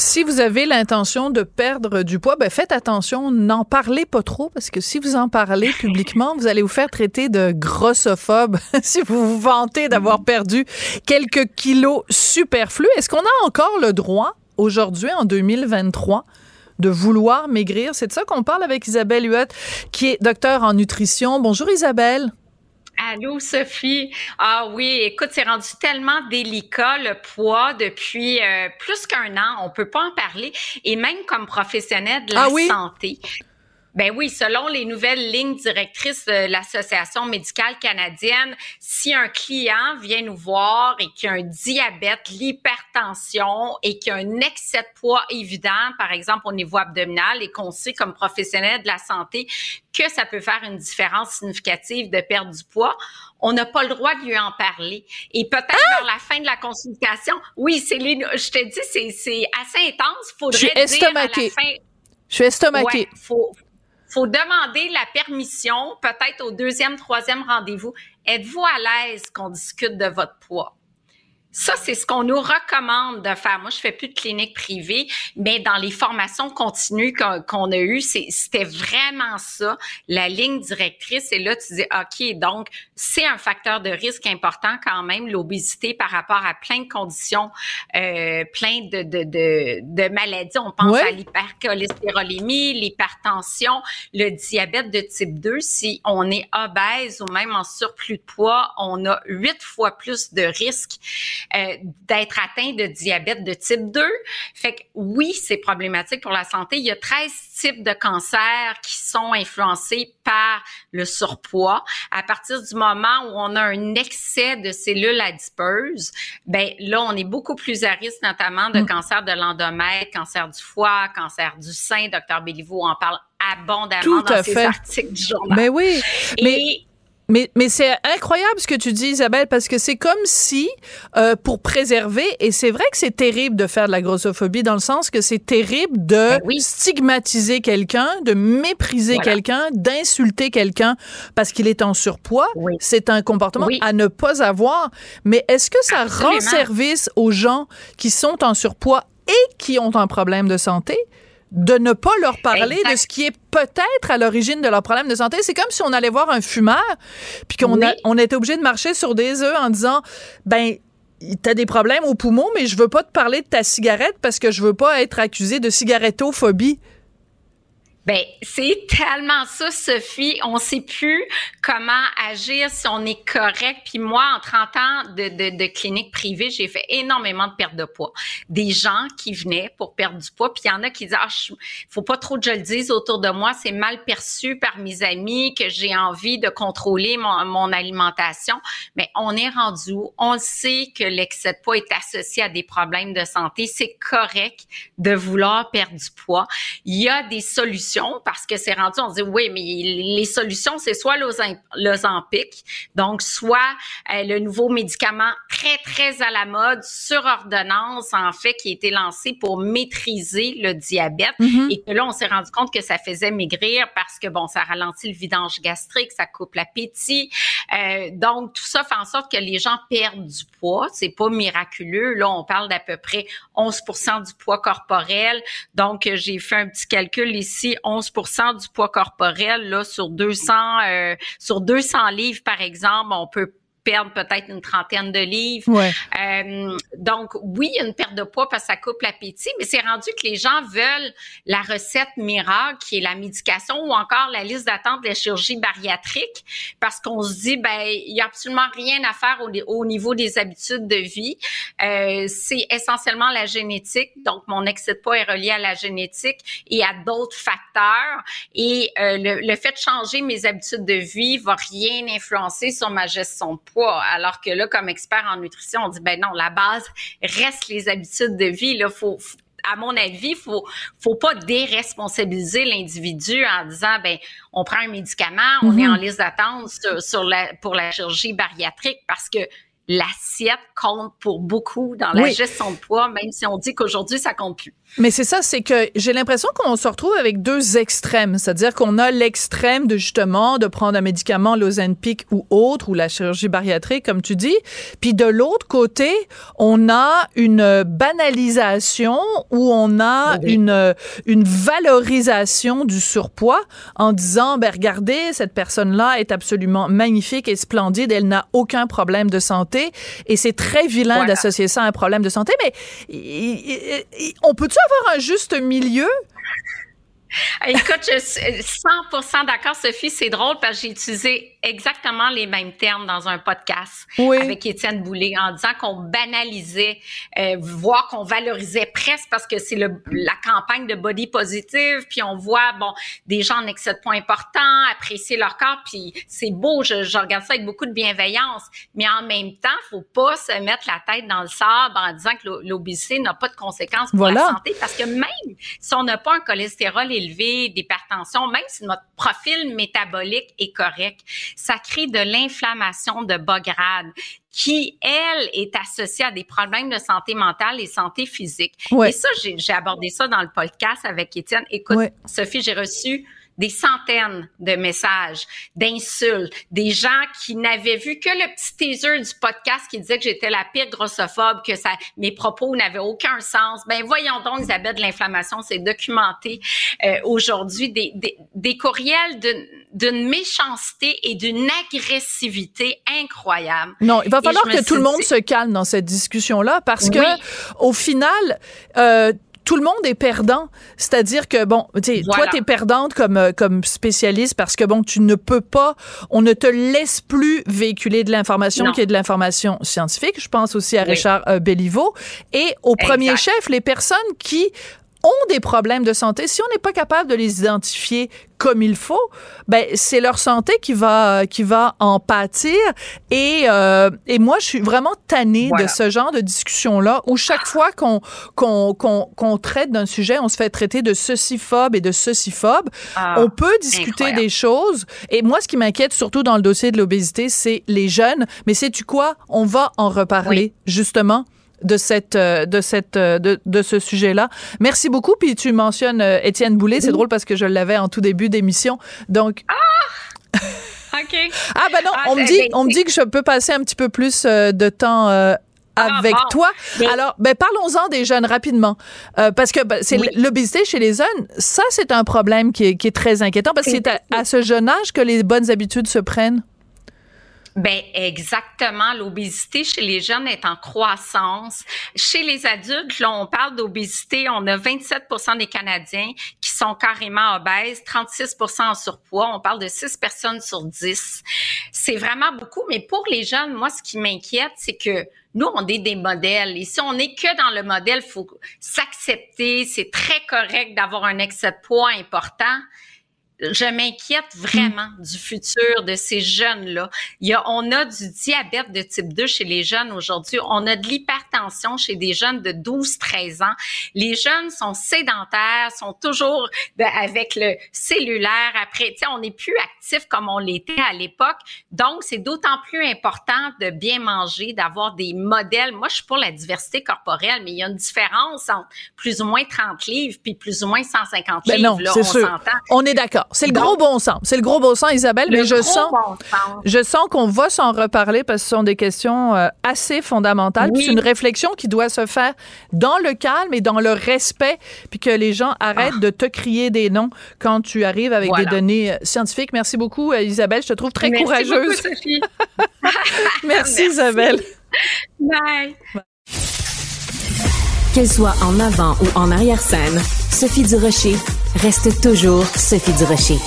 Si vous avez l'intention de perdre du poids, ben faites attention, n'en parlez pas trop parce que si vous en parlez publiquement, vous allez vous faire traiter de grossophobe [LAUGHS] si vous vous vantez d'avoir perdu quelques kilos superflus. Est-ce qu'on a encore le droit aujourd'hui en 2023 de vouloir maigrir? C'est de ça qu'on parle avec Isabelle Huot, qui est docteur en nutrition. Bonjour Isabelle. Allô, Sophie. Ah oui, écoute, c'est rendu tellement délicat le poids depuis euh, plus qu'un an. On peut pas en parler. Et même comme professionnel de la Ah oui? santé. Ben oui, selon les nouvelles lignes directrices de l'Association médicale canadienne, si un client vient nous voir et qu'il a un diabète, l'hypertension et qu'il a un excès de poids évident, par exemple au niveau abdominal, et qu'on sait comme professionnel de la santé que ça peut faire une différence significative de perdre du poids, on n'a pas le droit de lui en parler. Et peut-être Ah! vers la fin de la consultation, oui, c'est les, je te dis, c'est, c'est assez intense. Faudrait dire à la fin, Je suis estomaquée. Ouais, faut, faut demander la permission, peut-être au deuxième, troisième rendez-vous. Êtes-vous à l'aise qu'on discute de votre poids? Ça, c'est ce qu'on nous recommande de faire. Moi, je fais plus de clinique privée, mais dans les formations continues qu'on a eues, c'était vraiment ça, la ligne directrice. Et là, tu dis, OK, donc, c'est un facteur de risque important quand même, l'obésité par rapport à plein de conditions, euh, plein de, de, de, de maladies. On pense à l'hypercholestérolémie, l'hypertension, le diabète de type 2. Si on est obèse ou même en surplus de poids, on a huit fois plus de risques euh, d'être atteint de diabète de type 2. Fait que oui, c'est problématique pour la santé. Il y a 13 types de cancers qui sont influencés par le surpoids. À partir du moment où on a un excès de cellules adipeuses, ben là, on est beaucoup plus à risque, notamment de cancer de l'endomètre, cancer du foie, cancer du sein. Docteur Béliveau en parle abondamment Tout dans à ses fait. articles du journal. Mais oui. Mais Et Mais, mais c'est incroyable ce que tu dis, Isabelle, parce que c'est comme si, euh, pour préserver, et c'est vrai que c'est terrible de faire de la grossophobie dans le sens que c'est terrible de Ben oui. stigmatiser quelqu'un, de mépriser Voilà. quelqu'un, d'insulter quelqu'un parce qu'il est en surpoids. Oui. C'est un comportement Oui. à ne pas avoir. Mais est-ce que ça rend service aux gens qui sont en surpoids et qui ont un problème de santé? De ne pas leur parler Exact. de ce qui est peut-être à l'origine de leur problème de santé. C'est comme si on allait voir un fumeur, puis qu'on a- on était obligé de marcher sur des œufs en disant, ben, t'as des problèmes aux poumons, mais je veux pas te parler de ta cigarette parce que je veux pas être accusé de cigarettophobie. Ben, c'est tellement ça, Sophie. On sait plus comment agir si on est correct. Puis moi, en 30 ans de, de, clinique privée, j'ai fait énormément de perte de poids. Des gens qui venaient pour perdre du poids, puis il y en a qui disaient, ah, je- faut pas trop que je le dise autour de moi, c'est mal perçu par mes amis que j'ai envie de contrôler mon, mon alimentation. Mais on est rendu où? On sait que l'excès de poids est associé à des problèmes de santé. C'est correct de vouloir perdre du poids. Il y a des solutions parce que c'est rendu, on dit oui, mais les solutions, c'est soit l'Ozem- l'Ozempic, donc soit euh, le nouveau médicament très, très à la mode sur ordonnance, en fait, qui a été lancé pour maîtriser le diabète et que là, on s'est rendu compte que ça faisait maigrir parce que, bon, ça ralentit le vidange gastrique, ça coupe l'appétit. Euh, donc, tout ça fait en sorte que les gens perdent du poids. C'est pas miraculeux. Là, on parle d'à peu près 11% du poids corporel. Donc, j'ai fait un petit calcul ici, 11% du poids corporel, là, sur 200, euh, sur 200 livres, par exemple, on peut perdre peut-être une trentaine de livres. Ouais. Euh, donc, oui, il y a une perte de poids parce que ça coupe l'appétit, mais c'est rendu que les gens veulent la recette miracle, qui est la médication ou encore la liste d'attente de la chirurgie bariatrique, parce qu'on se dit, ben, il y a absolument rien à faire au, au niveau des habitudes de vie. Euh, c'est essentiellement la génétique. Donc, mon excès de poids est relié à la génétique et à d'autres facteurs. Et euh, le, le fait de changer mes habitudes de vie va rien influencer sur ma gestion de poids. Alors que là, comme expert en nutrition, on dit, ben non, la base reste les habitudes de vie. Là, faut, faut- à mon avis, faut faut pas déresponsabiliser l'individu en disant ben on prend un médicament, on est en liste d'attente sur, sur la pour la chirurgie bariatrique parce que l'assiette compte pour beaucoup dans la Oui. gestion de poids, même si on dit qu'aujourd'hui ça compte plus. Mais c'est ça, c'est que j'ai l'impression qu'on se retrouve avec deux extrêmes. C'est-à-dire qu'on a l'extrême de justement de prendre un médicament, l'Ozempic ou autre, ou la chirurgie bariatrique, comme tu dis. Puis de l'autre côté, on a une banalisation ou on a une, une valorisation du surpoids en disant, ben regardez, cette personne-là est absolument magnifique et splendide, elle n'a aucun problème de santé. Et c'est très vilain d'associer ça à un problème de santé. Mais on peut-tu avoir un juste milieu? Écoute, je suis 100% d'accord, Sophie. C'est drôle parce que j'ai utilisé exactement les mêmes termes dans un podcast avec Étienne Boulay en disant qu'on banalisait, euh, voire qu'on valorisait presque parce que c'est la campagne de body positive, puis on voit bon des gens en excès de poids important, apprécier leur corps, puis c'est beau. Je, je, regarde ça avec beaucoup de bienveillance, mais en même temps, faut pas se mettre la tête dans le sable en disant que l'obésité n'a pas de conséquences pour la santé, parce que même si on n'a pas un cholestérol élevé, d'hypertension, même si notre profil métabolique est correct, ça crée de l'inflammation de bas grade qui, elle, est associée à des problèmes de santé mentale et santé physique. Et ça, j'ai abordé ça dans le podcast avec Étienne. Écoute, Sophie, j'ai reçu des centaines de messages, d'insultes, des gens qui n'avaient vu que le petit teaser du podcast qui disait que j'étais la pire grossophobe, que ça, mes propos n'avaient aucun sens. Ben voyons donc, Isabelle, de l'inflammation, c'est documenté euh, aujourd'hui. Des, des, des courriels d'une méchanceté et d'une agressivité incroyable. Non, il va falloir que tout le monde se calme dans cette discussion-là parce que au final, euh, tout le monde est perdant. C'est-à-dire que, bon, tu toi, tu es perdante comme, euh, comme spécialiste parce que, bon, tu ne peux pas, on ne te laisse plus véhiculer de l'information qui est de l'information scientifique. Je pense aussi à Richard euh, Belliveau. Et au premier chef, les personnes qui ont des problèmes de santé, si on n'est pas capable de les identifier comme il faut, ben c'est leur santé qui va qui va en pâtir. Et euh, et moi, je suis vraiment tannée de ce genre de discussion là où chaque fois qu'on qu'on qu'on traite d'un sujet, on se fait traiter de ceci-phobe et de ceci-phobe. Ah, on peut discuter des choses. Et moi, ce qui m'inquiète surtout dans le dossier de l'obésité, c'est les jeunes. Mais sais-tu quoi? On va en reparler justement de cette euh, de cette euh, de, de ce sujet-là. Merci beaucoup. Puis tu mentionnes euh, Étienne Boulay. C'est drôle parce que je l'avais en tout début d'émission. Donc. Ah! [LAUGHS] OK. ah ben non, ah, on me dit on me dit que je peux passer un petit peu plus de temps ah, avec toi. Alors, ben parlons-en des jeunes rapidement, parce que ben, c'est l'obésité chez les jeunes. Ça, c'est un problème qui est, qui est très inquiétant parce que c'est à, ce jeune âge que les bonnes habitudes se prennent. Ben exactement. L'obésité chez les jeunes est en croissance. Chez les adultes, là, on parle d'obésité. On a 27% des Canadiens qui sont carrément obèses, 36 en surpoids. On parle de 6 personnes sur 10. C'est vraiment beaucoup. Mais pour les jeunes, moi, ce qui m'inquiète, c'est que nous, on est des modèles. Et si on n'est que dans le modèle, faut s'accepter. C'est très correct d'avoir un excès de poids important je m'inquiète vraiment mm. du futur de ces jeunes-là. Il y a, on a du diabète de type 2 chez les jeunes aujourd'hui. On a de l'hypertension chez des jeunes de 12-13 ans. Les jeunes sont sédentaires, sont toujours avec le cellulaire. Après, tu sais, on n'est plus actif comme on l'était à l'époque. Donc, c'est d'autant plus important de bien manger, d'avoir des modèles. Moi, je suis pour la diversité corporelle, mais il y a une différence entre plus ou moins 30 livres puis plus ou moins 150 ben livres. Non, c'est sûr. On est d'accord. C'est le gros bon sens. C'est le gros bon sens, Isabelle. Mais je sens, je sens qu'on va s'en reparler parce que ce sont des questions euh, assez fondamentales. C'est une réflexion qui doit se faire dans le calme et dans le respect, puis que les gens arrêtent ah. de te crier des noms quand tu arrives avec des données euh, scientifiques. Merci beaucoup, euh, Isabelle. Je te trouve très courageuse. Merci, [LAUGHS] Merci, Merci, Isabelle. Bye. Qu'elle soit en avant ou en arrière-scène, Sophie Durocher reste toujours Sophie Durocher.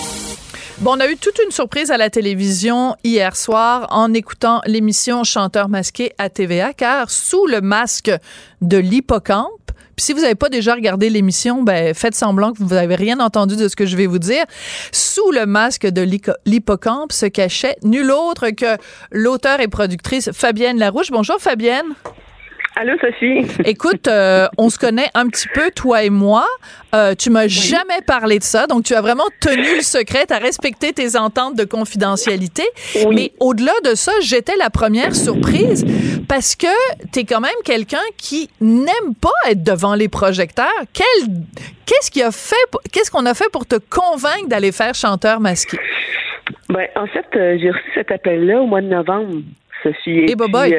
Bon, on a eu toute une surprise à la télévision hier soir en écoutant l'émission Chanteur masqué à TVA, car sous le masque de l'hippocampe, si vous n'avez pas déjà regardé l'émission, ben faites semblant que vous n'avez rien entendu de ce que je vais vous dire. Sous le masque de l'hippocampe se cachait nul autre que l'auteur et productrice Fabienne Larouche. Bonjour Fabienne. Allô, Sophie. Écoute, euh, on se connaît un petit peu, toi et moi. Euh, tu m'as jamais parlé de ça, donc tu as vraiment tenu le secret, tu as respecté tes ententes de confidentialité. Mais au-delà de ça, j'étais la première surprise parce que tu es quand même quelqu'un qui n'aime pas être devant les projecteurs. Quel, qu'est-ce qui a fait, qu'est-ce qu'on a fait pour te convaincre d'aller faire chanteur masqué? Ben, en fait, euh, j'ai reçu cet appel-là au mois de novembre, Sophie. Et, boboy.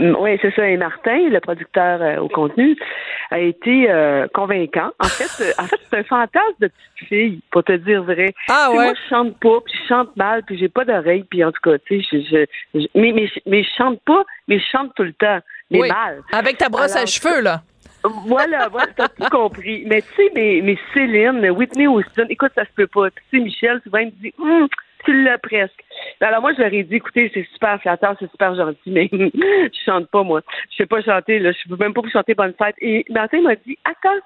Oui, c'est ça. Et Martin, le producteur euh, au contenu, a été euh, convaincant. En fait, euh, en fait, c'est un fantasme de petite fille, pour te dire vrai. Ah ouais. Moi, je chante pas, puis je chante mal, puis j'ai pas d'oreille, puis en tout cas, tu sais, je, je, mais, mais, mais je chante pas, mais je chante tout le temps, mais Oui. mal. Avec ta brosse à cheveux, là. Voilà, voilà, t'as tout compris. Mais tu sais, mais, mais Céline, Whitney Houston, écoute, ça se peut pas. Tu sais, Michel, souvent, il me dit, Hum, tu l'as presque. Alors moi, je leur ai dit, écoutez, c'est super flatteur, c'est super gentil, mais [LAUGHS] je chante pas, moi. Je sais pas chanter, là. Je peux même pas vous chanter Bonne Fête. Et Martin m'a dit, attends,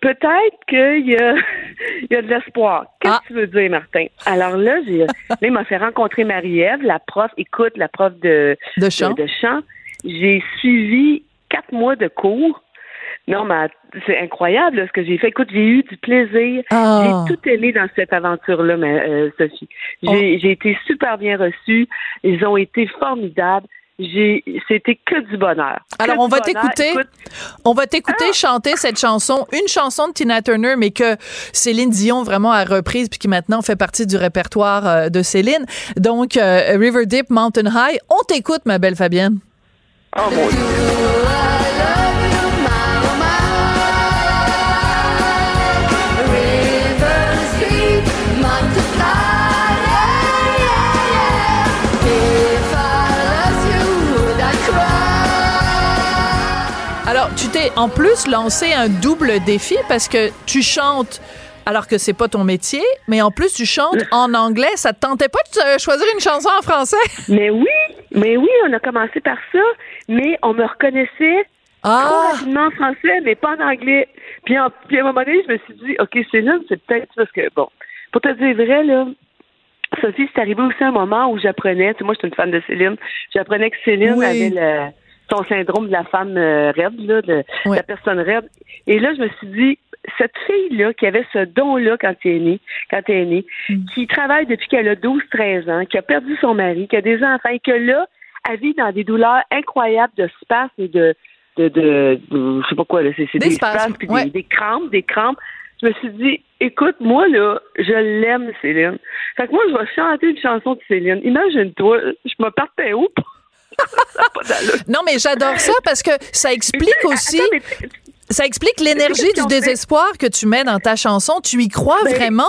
peut-être qu'il y a, [LAUGHS] il y a de l'espoir. Qu'est-ce que tu veux dire, Martin? Alors là, j'ai, là, [LAUGHS] il m'a fait rencontrer Marie-Ève, la prof, écoute, la prof de, De chant. de chant. J'ai suivi quatre mois de cours. Non, mais c'est incroyable là, ce que j'ai fait. Écoute, j'ai eu du plaisir. Ah. J'ai tout aimé dans cette aventure-là, ma- euh, Sophie. J'ai j'ai été super bien reçue. Ils ont été formidables. J'ai, c'était que du bonheur. Alors, on va bonheur. t'écouter. Écoute, On va t'écouter chanter cette chanson, une chanson de Tina Turner, mais que Céline Dion vraiment a reprise puis qui maintenant fait partie du répertoire euh, de Céline. Donc, euh, River Deep, Mountain High. On t'écoute, ma belle Fabienne. Oh mon Dieu. T'es en plus lancé un double défi parce que tu chantes alors que c'est pas ton métier, mais en plus tu chantes en anglais. Ça te tentait pas de euh, choisir une chanson en français? [LAUGHS] Mais oui, mais oui, on a commencé par ça, mais on me reconnaissait Ah! trop rapidement en français, mais pas en anglais. Puis, en- puis à un moment donné, je me suis dit, OK, Céline, c'est peut-être parce que, bon, pour te dire vrai, là, Sophie, c'est arrivé aussi un moment où j'apprenais, tu sais, moi, je suis une fan de Céline, j'apprenais que Céline Oui. avait le, son syndrome de la femme euh, raide, là, de Oui. la personne raide. Et là, je me suis dit, cette fille-là, qui avait ce don-là quand elle est née, quand elle est née, Mm. qui travaille depuis qu'elle a 12-13 ans, qui a perdu son mari, qui a des enfants, et que là, elle vit dans des douleurs incroyables de spasmes et de, de, de, de- je sais pas quoi, là, c'est Des des, spasmes, spasmes, puis ouais. des, des crampes, des crampes. Je me suis dit, écoute, moi, là, je l'aime, Céline. Fait que moi, je vais chanter une chanson de Céline. Imagine-toi, je me partais où? Non, mais j'adore ça parce que ça explique aussi. Tu- Ça explique l'énergie du désespoir que tu mets dans ta chanson. Tu y crois Ben, vraiment?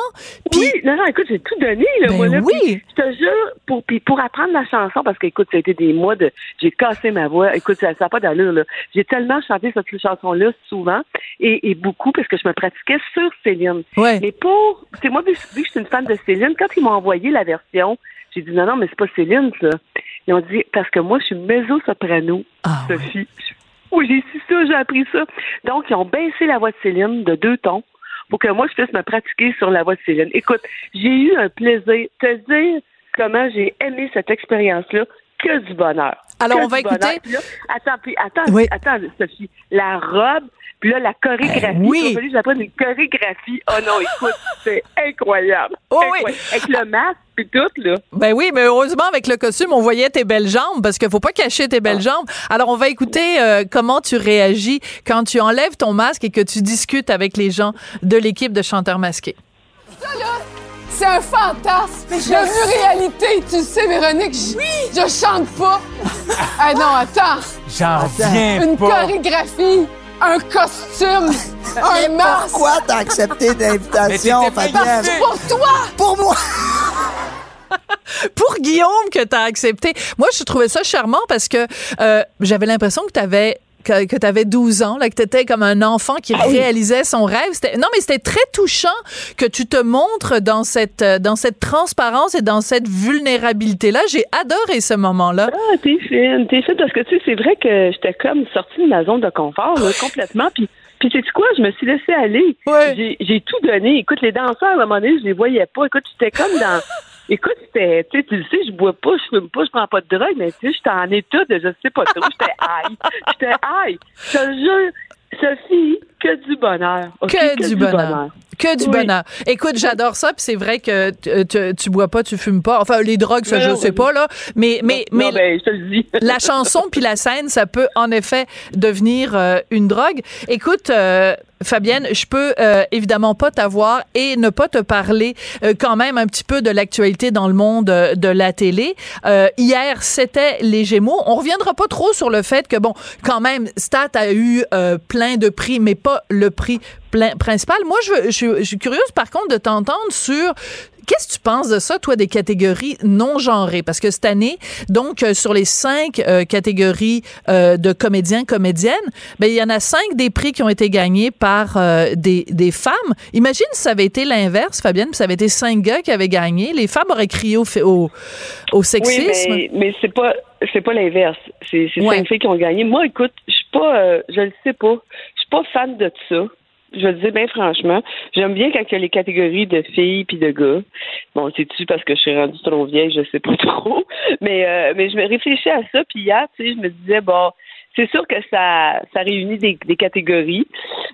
Oui, non, non, écoute, j'ai tout donné, là, Ben moi, là, oui. Je te jure, pour, puis pour apprendre la chanson, parce que, écoute, ça a été des mois de, j'ai cassé ma voix. Écoute, ça n'a pas d'allure, là. J'ai tellement chanté cette chanson-là souvent, et, et beaucoup, parce que je me pratiquais sur Céline. ouais. Mais pour, c'est moi, vu, vu que je suis une fan de Céline, quand ils m'ont envoyé la version, j'ai dit, non, non, mais c'est pas Céline, ça. Ils ont dit, parce que moi, je suis mezzo-soprano, Ah. Sophie. Oui, j'ai su ça, j'ai appris ça. Donc, ils ont baissé la voix de Céline de deux tons pour que moi, je puisse me pratiquer sur la voix de Céline. Écoute, j'ai eu un plaisir. Te dire comment j'ai aimé cette expérience-là, que du bonheur. Alors, Que on va écouter. Puis là, attends, puis attends, Oui. attends, Sophie. La robe, puis là, la chorégraphie. Eh oui. Il a fallu que j'apprenne une chorégraphie. Oh non, écoute, [LAUGHS] c'est incroyable. Oh oui. Avec le masque, puis tout, là. Ben oui, mais heureusement, avec le costume, on voyait tes belles jambes parce qu'il faut pas cacher tes Ah. belles jambes. Alors, on va écouter euh, comment tu réagis quand tu enlèves ton masque et que tu discutes avec les gens de l'équipe de chanteurs masqués. C'est un fantasme devenu réalité. Tu sais, Véronique, je, je chante pas. ah non, attends. J'en reviens Une pas. chorégraphie, un costume, [LAUGHS] un masque. Pourquoi t'as accepté l'invitation, Mais t'étais Fabienne? Pour toi. Pour moi! [LAUGHS] Pour Guillaume que tu as accepté. Moi, je trouvais ça charmant parce que euh, j'avais l'impression que tu avais que, que tu avais 12 ans, là, que tu étais comme un enfant qui réalisait son rêve. C'était- Non, mais c'était très touchant que tu te montres dans cette, euh, dans cette transparence et dans cette vulnérabilité-là. J'ai adoré ce moment-là. Ah, t'es fine, t'es fine, parce que tu sais, c'est vrai que j'étais comme sortie de ma zone de confort, là, complètement, puis puis sais-tu quoi, je me suis laissée aller. Ouais. J'ai j'ai tout donné. Écoute, les danseurs, à un moment donné, je les voyais pas. Écoute, j'étais comme dans Écoute, c'était, tu le sais, je bois pas, je fume pas, je prends pas de drogue, mais tu sais, j'étais en état de je sais pas trop, j'étais high. [LAUGHS] J'étais high. Je te jure, Sophie, que du bonheur. Que, du bonheur. Que du Oui. bonheur. Écoute, j'adore ça, puis c'est vrai que tu, tu, tu bois pas, tu fumes pas. Enfin, les drogues, ça, Non, je non, sais pas, là. Mais, mais, mais non, ben, je te le dis. [LAUGHS] la chanson puis la scène, ça peut en effet devenir euh, une drogue. Écoute, euh, Fabienne, je peux euh, évidemment pas t'avoir et ne pas te parler euh, quand même un petit peu de l'actualité dans le monde euh, de la télé. Euh, hier, c'était les Gémeaux. On reviendra pas trop sur le fait que bon, quand même, Stat a eu euh, plein de prix, mais pas le prix plein- principal. Moi, je, veux- je, je suis curieuse par contre de t'entendre sur Qu'est-ce que tu penses de ça, toi, des catégories non genrées? Parce que cette année, donc, euh, sur les cinq euh, catégories euh, de comédiens, comédiennes, ben, il y en a cinq des prix qui ont été gagnés par des, des femmes. Imagine si ça avait été l'inverse, Fabienne, puis ça avait été cinq gars qui avaient gagné. Les femmes auraient crié au, au, au sexisme. Oui, mais, mais c'est pas c'est pas l'inverse. C'est Ouais. cinq filles qui ont gagné. Moi, écoute, je suis pas je le sais pas. Pas fan de ça. Je le dire bien franchement. J'aime bien quand il y a les catégories de filles puis de gars. Bon, c'est-tu parce que je suis rendue trop vieille, je sais pas [LAUGHS] trop. Mais euh, mais je me réfléchis à ça, puis hier, tu sais, je me disais, bon, c'est sûr que ça, ça réunit des, des catégories.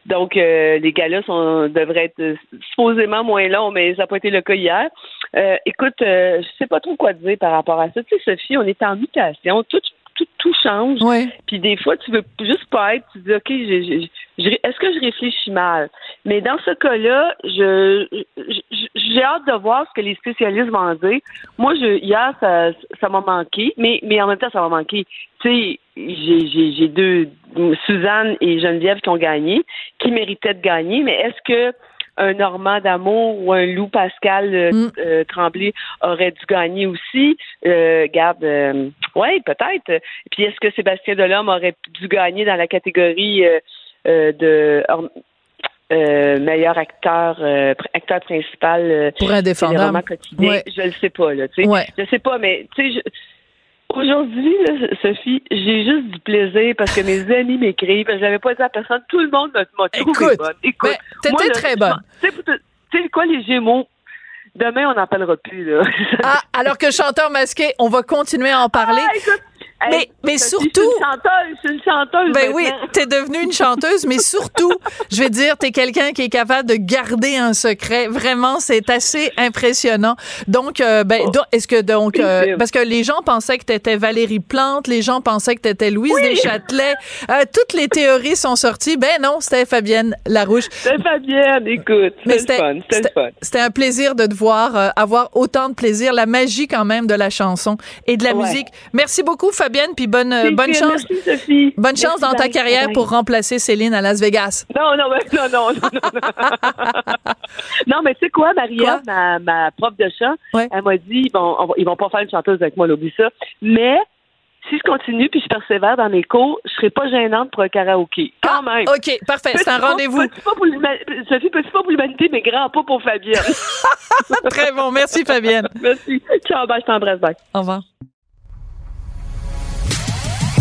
Donc, euh, les gars-là sont, devraient être supposément moins longs, mais ça n'a pas été le cas hier. Euh, écoute, euh, je sais pas trop quoi dire par rapport à ça. Tu sais, Sophie, on est en mutation. Tout, tout, tout change. Puis des fois, tu veux juste pas être. Tu dis, OK, j'ai- est-ce que je réfléchis mal? Mais dans ce cas-là, je, je- j'ai hâte de voir ce que les spécialistes vont dire. Moi, je, hier, ça, ça m'a manqué, mais, mais en même temps, ça m'a manqué. Tu sais, j'ai, j'ai, j'ai deux, Suzanne et Geneviève qui ont gagné, qui méritaient de gagner, mais est-ce que un Normand d'amour ou un Lou Pascal euh, euh, Tremblay aurait dû gagner aussi? Euh, garde, euh, ouais, peut-être. Puis est-ce que Sébastien Delhomme aurait dû gagner dans la catégorie euh, de euh, meilleur acteur, euh, acteur principal euh, Pour romans quotidiens? Ouais. Je le sais pas, là. Tu sais, Ouais. je sais pas, mais tu sais, Aujourd'hui, Sophie, j'ai juste du plaisir parce que mes amis m'écrivent. Je l'avais pas dit à personne. Tout le monde m'a trouvé Écoute, bonne. Écoute, ben, t'étais très bonne. Tu sais, quoi, les Gémeaux? Demain, on n'en parlera plus, là. Ah, alors que chanteur masqué, on va continuer à en parler. Mais, Hey, mais surtout. Je suis une chanteuse, je suis une chanteuse. Ben oui, t'es devenue une chanteuse, mais surtout, je vais dire, t'es quelqu'un qui est capable de garder un secret. Vraiment, c'est assez impressionnant. Donc, euh, ben, Oh. est-ce que donc, euh, parce que les gens pensaient que t'étais Valérie Plante, les gens pensaient que t'étais Louise Deschâtelet. Euh, toutes les théories sont sorties. Ben non, c'était Fabienne Larouche. C'est Fabienne, écoute. C'était fun, c'était. C'était un plaisir de te voir euh, avoir autant de plaisir, la magie quand même de la chanson et de la Ouais. musique. Merci beaucoup Fabienne, puis bonne euh, bonne chance. Merci, Sophie. Bonne chance Merci, dans ta bye. carrière Bye. pour remplacer Céline à Las Vegas. Non, non, non, non, non, non. non, [LAUGHS] mais tu sais quoi, Maria, ma, ma prof de chant, elle m'a dit, bon, on va- ils vont pas faire une chanteuse avec moi, oublie ça. Mais si je continue puis je persévère dans mes cours, je serai pas gênante pour un karaoké. Quand même. Ah, OK, parfait. C'est un rendez-vous. Sophie, petit pas pour l'humanité, mais grand pas pour Fabienne. [LAUGHS] Très bon. Merci, Fabienne. [LAUGHS] Merci. Ciao, bye, je t'embrasse, bye. Au revoir.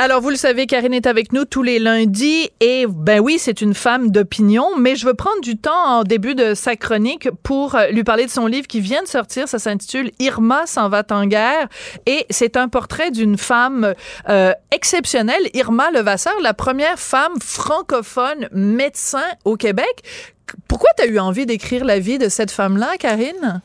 Alors, vous le savez, Karine est avec nous tous les lundis et ben oui, c'est une femme d'opinion, mais je veux prendre du temps en début de sa chronique pour euh, lui parler de son livre qui vient de sortir. Ça s'intitule Irma s'en va en guerre et c'est un portrait d'une femme euh, exceptionnelle, Irma Levasseur, la première femme francophone médecin au Québec. Pourquoi tu as eu envie d'écrire la vie de cette femme-là, Karine?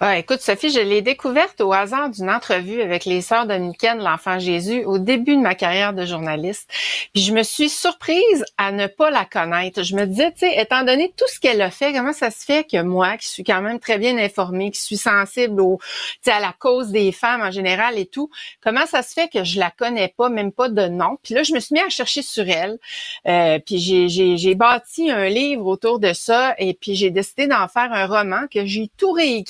Ah, écoute, Sophie, je l'ai découverte au hasard d'une entrevue avec les sœurs dominicaines l'Enfant Jésus au début de ma carrière de journaliste. Puis je me suis surprise à ne pas la connaître. Je me disais, tu sais, étant donné tout ce qu'elle a fait, comment ça se fait que moi, qui suis quand même très bien informée, qui suis sensible au, à la cause des femmes en général et tout, comment ça se fait que je la connais pas, même pas de nom? Puis là, je me suis mis à chercher sur elle. Euh, puis j'ai bâti un livre autour de ça et puis j'ai décidé d'en faire un roman que j'ai tout réécrit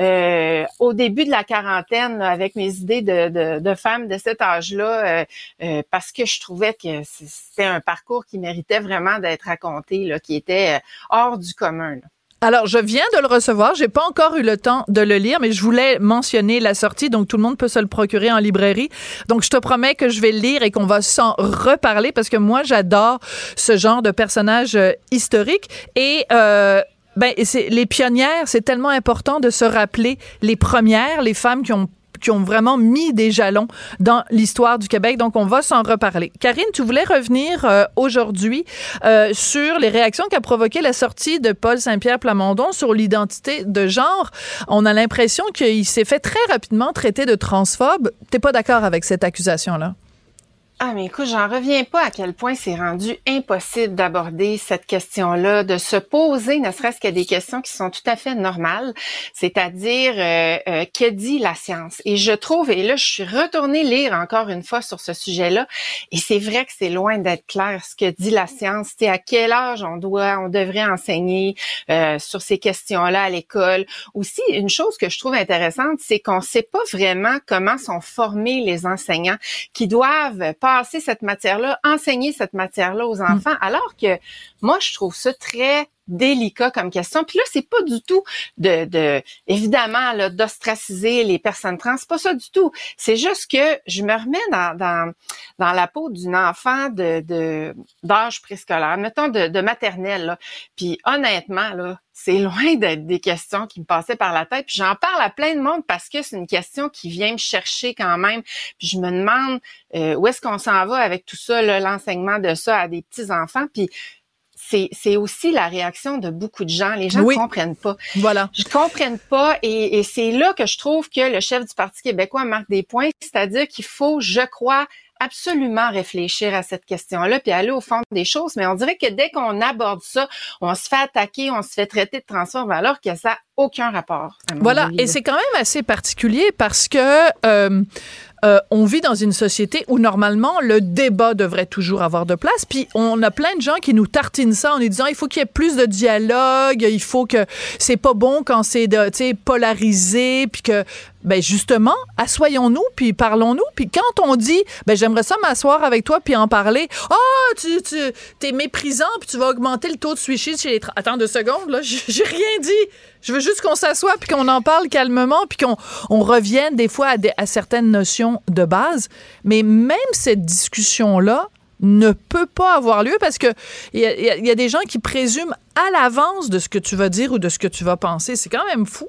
euh, au début de la quarantaine avec mes idées de, de, de femmes de cet âge-là euh, euh, parce que je trouvais que c'était un parcours qui méritait vraiment d'être raconté, là, qui était hors du commun. Alors, je viens de le recevoir. J'ai pas encore eu le temps de le lire, mais je voulais mentionner la sortie, donc tout le monde peut se le procurer en librairie. Donc, je te promets que je vais le lire et qu'on va s'en reparler parce que moi, j'adore ce genre de personnage historique. Et ben, c'est les pionnières, c'est tellement important de se rappeler les premières, les femmes qui ont qui ont vraiment mis des jalons dans l'histoire du Québec. Donc, on va s'en reparler. Karine, tu voulais revenir euh, aujourd'hui euh, sur les réactions qu'a provoqué la sortie de Paul Saint-Pierre Plamondon sur l'identité de genre. On a l'impression qu'il s'est fait très rapidement traiter de transphobe. T'es pas d'accord avec cette accusation-là? Ah, mais écoute, j'en reviens pas à quel point c'est rendu impossible d'aborder cette question-là, de se poser ne serait-ce que des questions qui sont tout à fait normales, c'est-à-dire euh, euh, que dit la science? Et je trouve, et là, je suis retournée lire encore une fois sur ce sujet-là, et c'est vrai que c'est loin d'être clair ce que dit la science. C'est à quel âge on doit, on devrait enseigner euh, sur ces questions-là à l'école? Aussi, une chose que je trouve intéressante, c'est qu'on ne sait pas vraiment comment sont formés les enseignants qui doivent passer cette matière-là, enseigner cette matière-là aux enfants, mm. alors que moi, je trouve ça très délicat comme question. Puis là, c'est pas du tout de, de évidemment d'ostraciser les personnes trans, pas ça du tout. C'est juste que je me remets dans, la peau d'une enfant de d'âge préscolaire, mettons de, de maternelle. Là. Puis honnêtement, là, c'est loin d'être des questions qui me passaient par la tête. Puis j'en parle à plein de monde parce que c'est une question qui vient me chercher quand même. Puis je me demande euh, où est-ce qu'on s'en va avec tout ça, l'enseignement de ça à des petits enfants. Puis c'est aussi la réaction de beaucoup de gens. Les gens ne comprennent pas. Voilà. Je comprennent pas et, et c'est là que je trouve que le chef du Parti québécois marque des points, c'est-à-dire qu'il faut, je crois, absolument réfléchir à cette question-là puis aller au fond des choses. Mais on dirait que dès qu'on aborde ça, on se fait attaquer, on se fait traiter de transforme alors que ça n'a aucun rapport. Voilà. Et c'est quand même assez particulier parce que euh, euh, on vit dans une société où normalement le débat devrait toujours avoir de place. Puis on a plein de gens qui nous tartinent ça en nous disant il faut qu'il y ait plus de dialogue, il faut que c'est pas bon quand c'est polarisé, puis que ben justement, assoyons-nous puis parlons-nous. Puis quand on dit, ben j'aimerais ça m'asseoir avec toi puis en parler. Ah, oh, tu, tu t'es méprisant puis tu vas augmenter le taux de suicide chez les. Attends deux secondes là, [LAUGHS] j'ai rien dit. Je veux juste qu'on s'assoie puis qu'on en parle calmement puis qu'on on revienne des fois à, certaines notions de base. Mais même cette discussion là ne peut pas avoir lieu parce que il y, y, a des gens qui présument à l'avance de ce que tu vas dire ou de ce que tu vas penser. C'est quand même fou.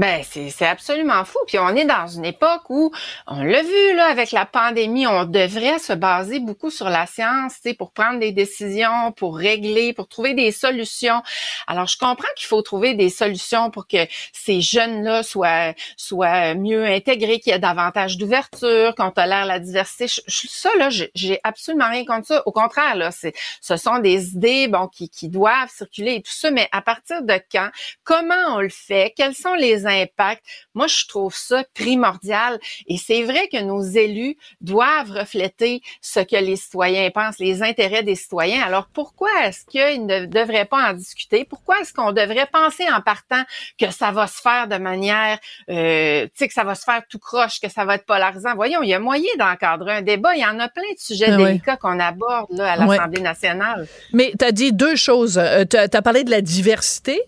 Ben, c'est absolument fou. Puis on est dans une époque où, on l'a vu là avec la pandémie, on devrait se baser beaucoup sur la science, tu sais, pour prendre des décisions, pour régler, pour trouver des solutions. Alors je comprends qu'il faut trouver des solutions pour que ces jeunes-là soient soient mieux intégrés, qu'il y ait davantage d'ouverture, qu'on tolère la diversité. ça là, j'ai absolument rien contre ça. Au contraire là, c'est ce sont des idées bon qui qui doivent circuler et tout ça. Mais à partir de quand? Comment on le fait? Quels sont les impact. Moi, je trouve ça primordial. Et c'est vrai que nos élus doivent refléter ce que les citoyens pensent, les intérêts des citoyens. Alors, pourquoi est-ce qu'ils ne devraient pas en discuter? Pourquoi est-ce qu'on devrait penser en partant que ça va se faire de manière, euh, tu sais, que ça va se faire tout croche, que ça va être polarisant? Voyons, il y a moyen d'encadrer un débat. Il y en a plein de sujets ben délicats qu'on aborde là, à l'Assemblée nationale. Mais tu as dit deux choses. Euh, tu as parlé de la diversité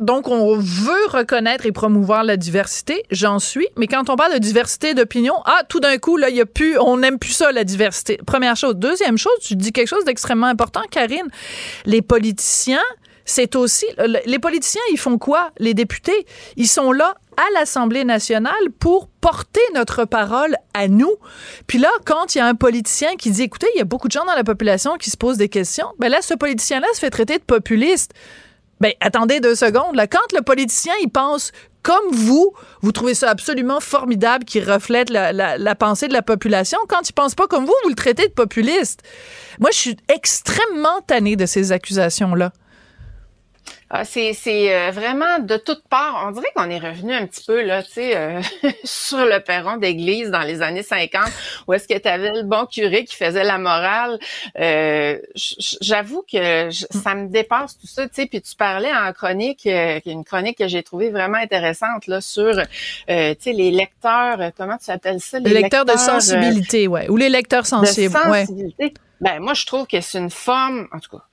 donc, on veut reconnaître et promouvoir la diversité, j'en suis. Mais quand on parle de diversité d'opinion, ah, tout d'un coup, là, il y a plus, on n'aime plus ça, la diversité. Première chose. Deuxième chose, tu dis quelque chose d'extrêmement important, Karine. Les politiciens, c'est aussi, les politiciens, ils font quoi? Les députés, ils sont là à l'Assemblée nationale pour porter notre parole à nous. Puis là, quand il y a un politicien qui dit, écoutez, il y a beaucoup de gens dans la population qui se posent des questions, ben là, ce politicien-là se fait traiter de populiste. Ben, attendez deux secondes. Là. Quand le politicien, il pense comme vous, vous trouvez ça absolument formidable qui reflète la, pensée de la population. Quand il pense pas comme vous, vous le traitez de populiste. Moi, je suis extrêmement tannée de ces accusations-là. Ah, c'est euh, vraiment de toutes parts. On dirait qu'on est revenu un petit peu là, tu sais, euh, [LAUGHS] sur le perron d'église dans les années 50, où est-ce que tu avais le bon curé qui faisait la morale. Euh, J'avoue que ça me dépasse tout ça, tu sais. Puis tu parlais en chronique, euh, une chronique que j'ai trouvée vraiment intéressante là sur, tu sais, les lecteurs. Comment tu appelles ça? Les, lecteurs, de sensibilité, ouais, ou les lecteurs sensibles, de sensibilité. Ben, moi, je trouve que c'est une forme, en tout cas,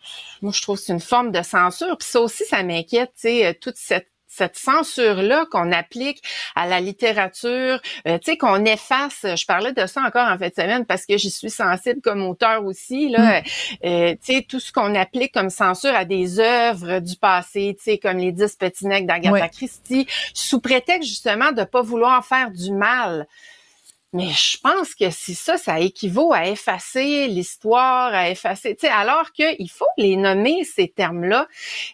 moi, je trouve que c'est une forme de censure. Puis ça aussi, ça m'inquiète, tu sais, euh, toute cette cette censure-là qu'on applique à la littérature, euh, tu sais, qu'on efface. Je parlais de ça encore en fin de semaine parce que j'y suis sensible comme auteur aussi. Là, euh, tu sais, tout ce qu'on applique comme censure à des œuvres du passé, tu sais, comme les dix petits necks d'Agatha Christie, sous prétexte justement de pas vouloir faire du mal. Mais je pense que si ça, ça équivaut à effacer l'histoire, à effacer, tu sais, alors qu'il faut les nommer ces termes-là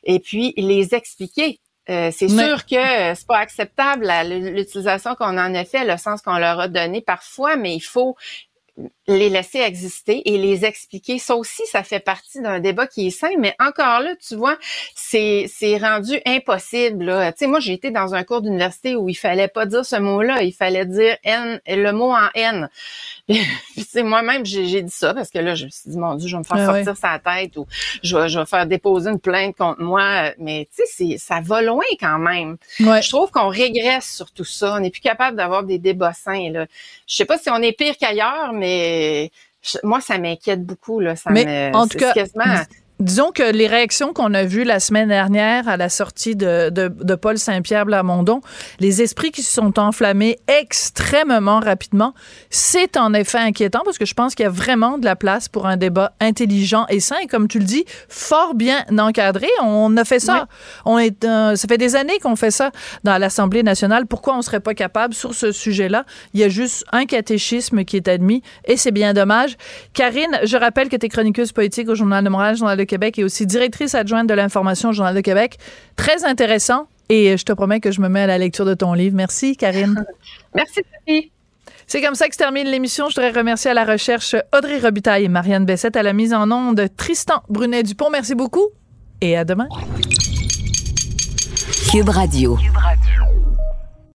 et puis les expliquer. Euh, c'est sûr que c'est pas acceptable l'utilisation qu'on en a fait, le sens qu'on leur a donné parfois, mais il faut les laisser exister et les expliquer. Ça aussi, ça fait partie d'un débat qui est sain, mais encore là, tu vois, c'est c'est rendu impossible. Là. Tu sais, moi, j'ai été dans un cours d'université où il fallait pas dire ce mot-là, il fallait dire N, le mot en N. [LAUGHS] Puis, moi-même, j'ai dit ça parce que là, je me suis dit, mon Dieu, je vais me faire sortir sa tête ou je vais, je vais faire déposer une plainte contre moi. Mais tu sais, ça va loin quand même. Je trouve qu'on régresse sur tout ça. On n'est plus capable d'avoir des débats sains. Là. Je sais pas si on est pire qu'ailleurs, mais moi, ça m'inquiète beaucoup. Là. Ça mais en tout cas, Disons que les réactions qu'on a vues la semaine dernière à la sortie de, de, de Paul Saint-Pierre Blamondon, les esprits qui se sont enflammés extrêmement rapidement, c'est en effet inquiétant parce que je pense qu'il y a vraiment de la place pour un débat intelligent et sain. Et comme tu le dis, fort bien encadré. On a fait ça. On est, euh, ça fait des années qu'on fait ça dans l'Assemblée nationale. Pourquoi on serait pas capable sur ce sujet-là? Il y a juste un catéchisme qui est admis et c'est bien dommage. Karine, je rappelle que tu es chroniqueuse politique au Journal de Montréal, Journal de Québec et aussi directrice adjointe de l'information au Journal de Québec. Très intéressant et je te promets que je me mets à la lecture de ton livre. Merci, Karine. [LAUGHS] Merci, Sophie. C'est comme ça que se termine l'émission. Je voudrais remercier à la recherche Audrey Robitaille et Marianne Bessette, à la mise en onde Tristan Brunet-Dupont. Merci beaucoup et à demain. Cube Radio.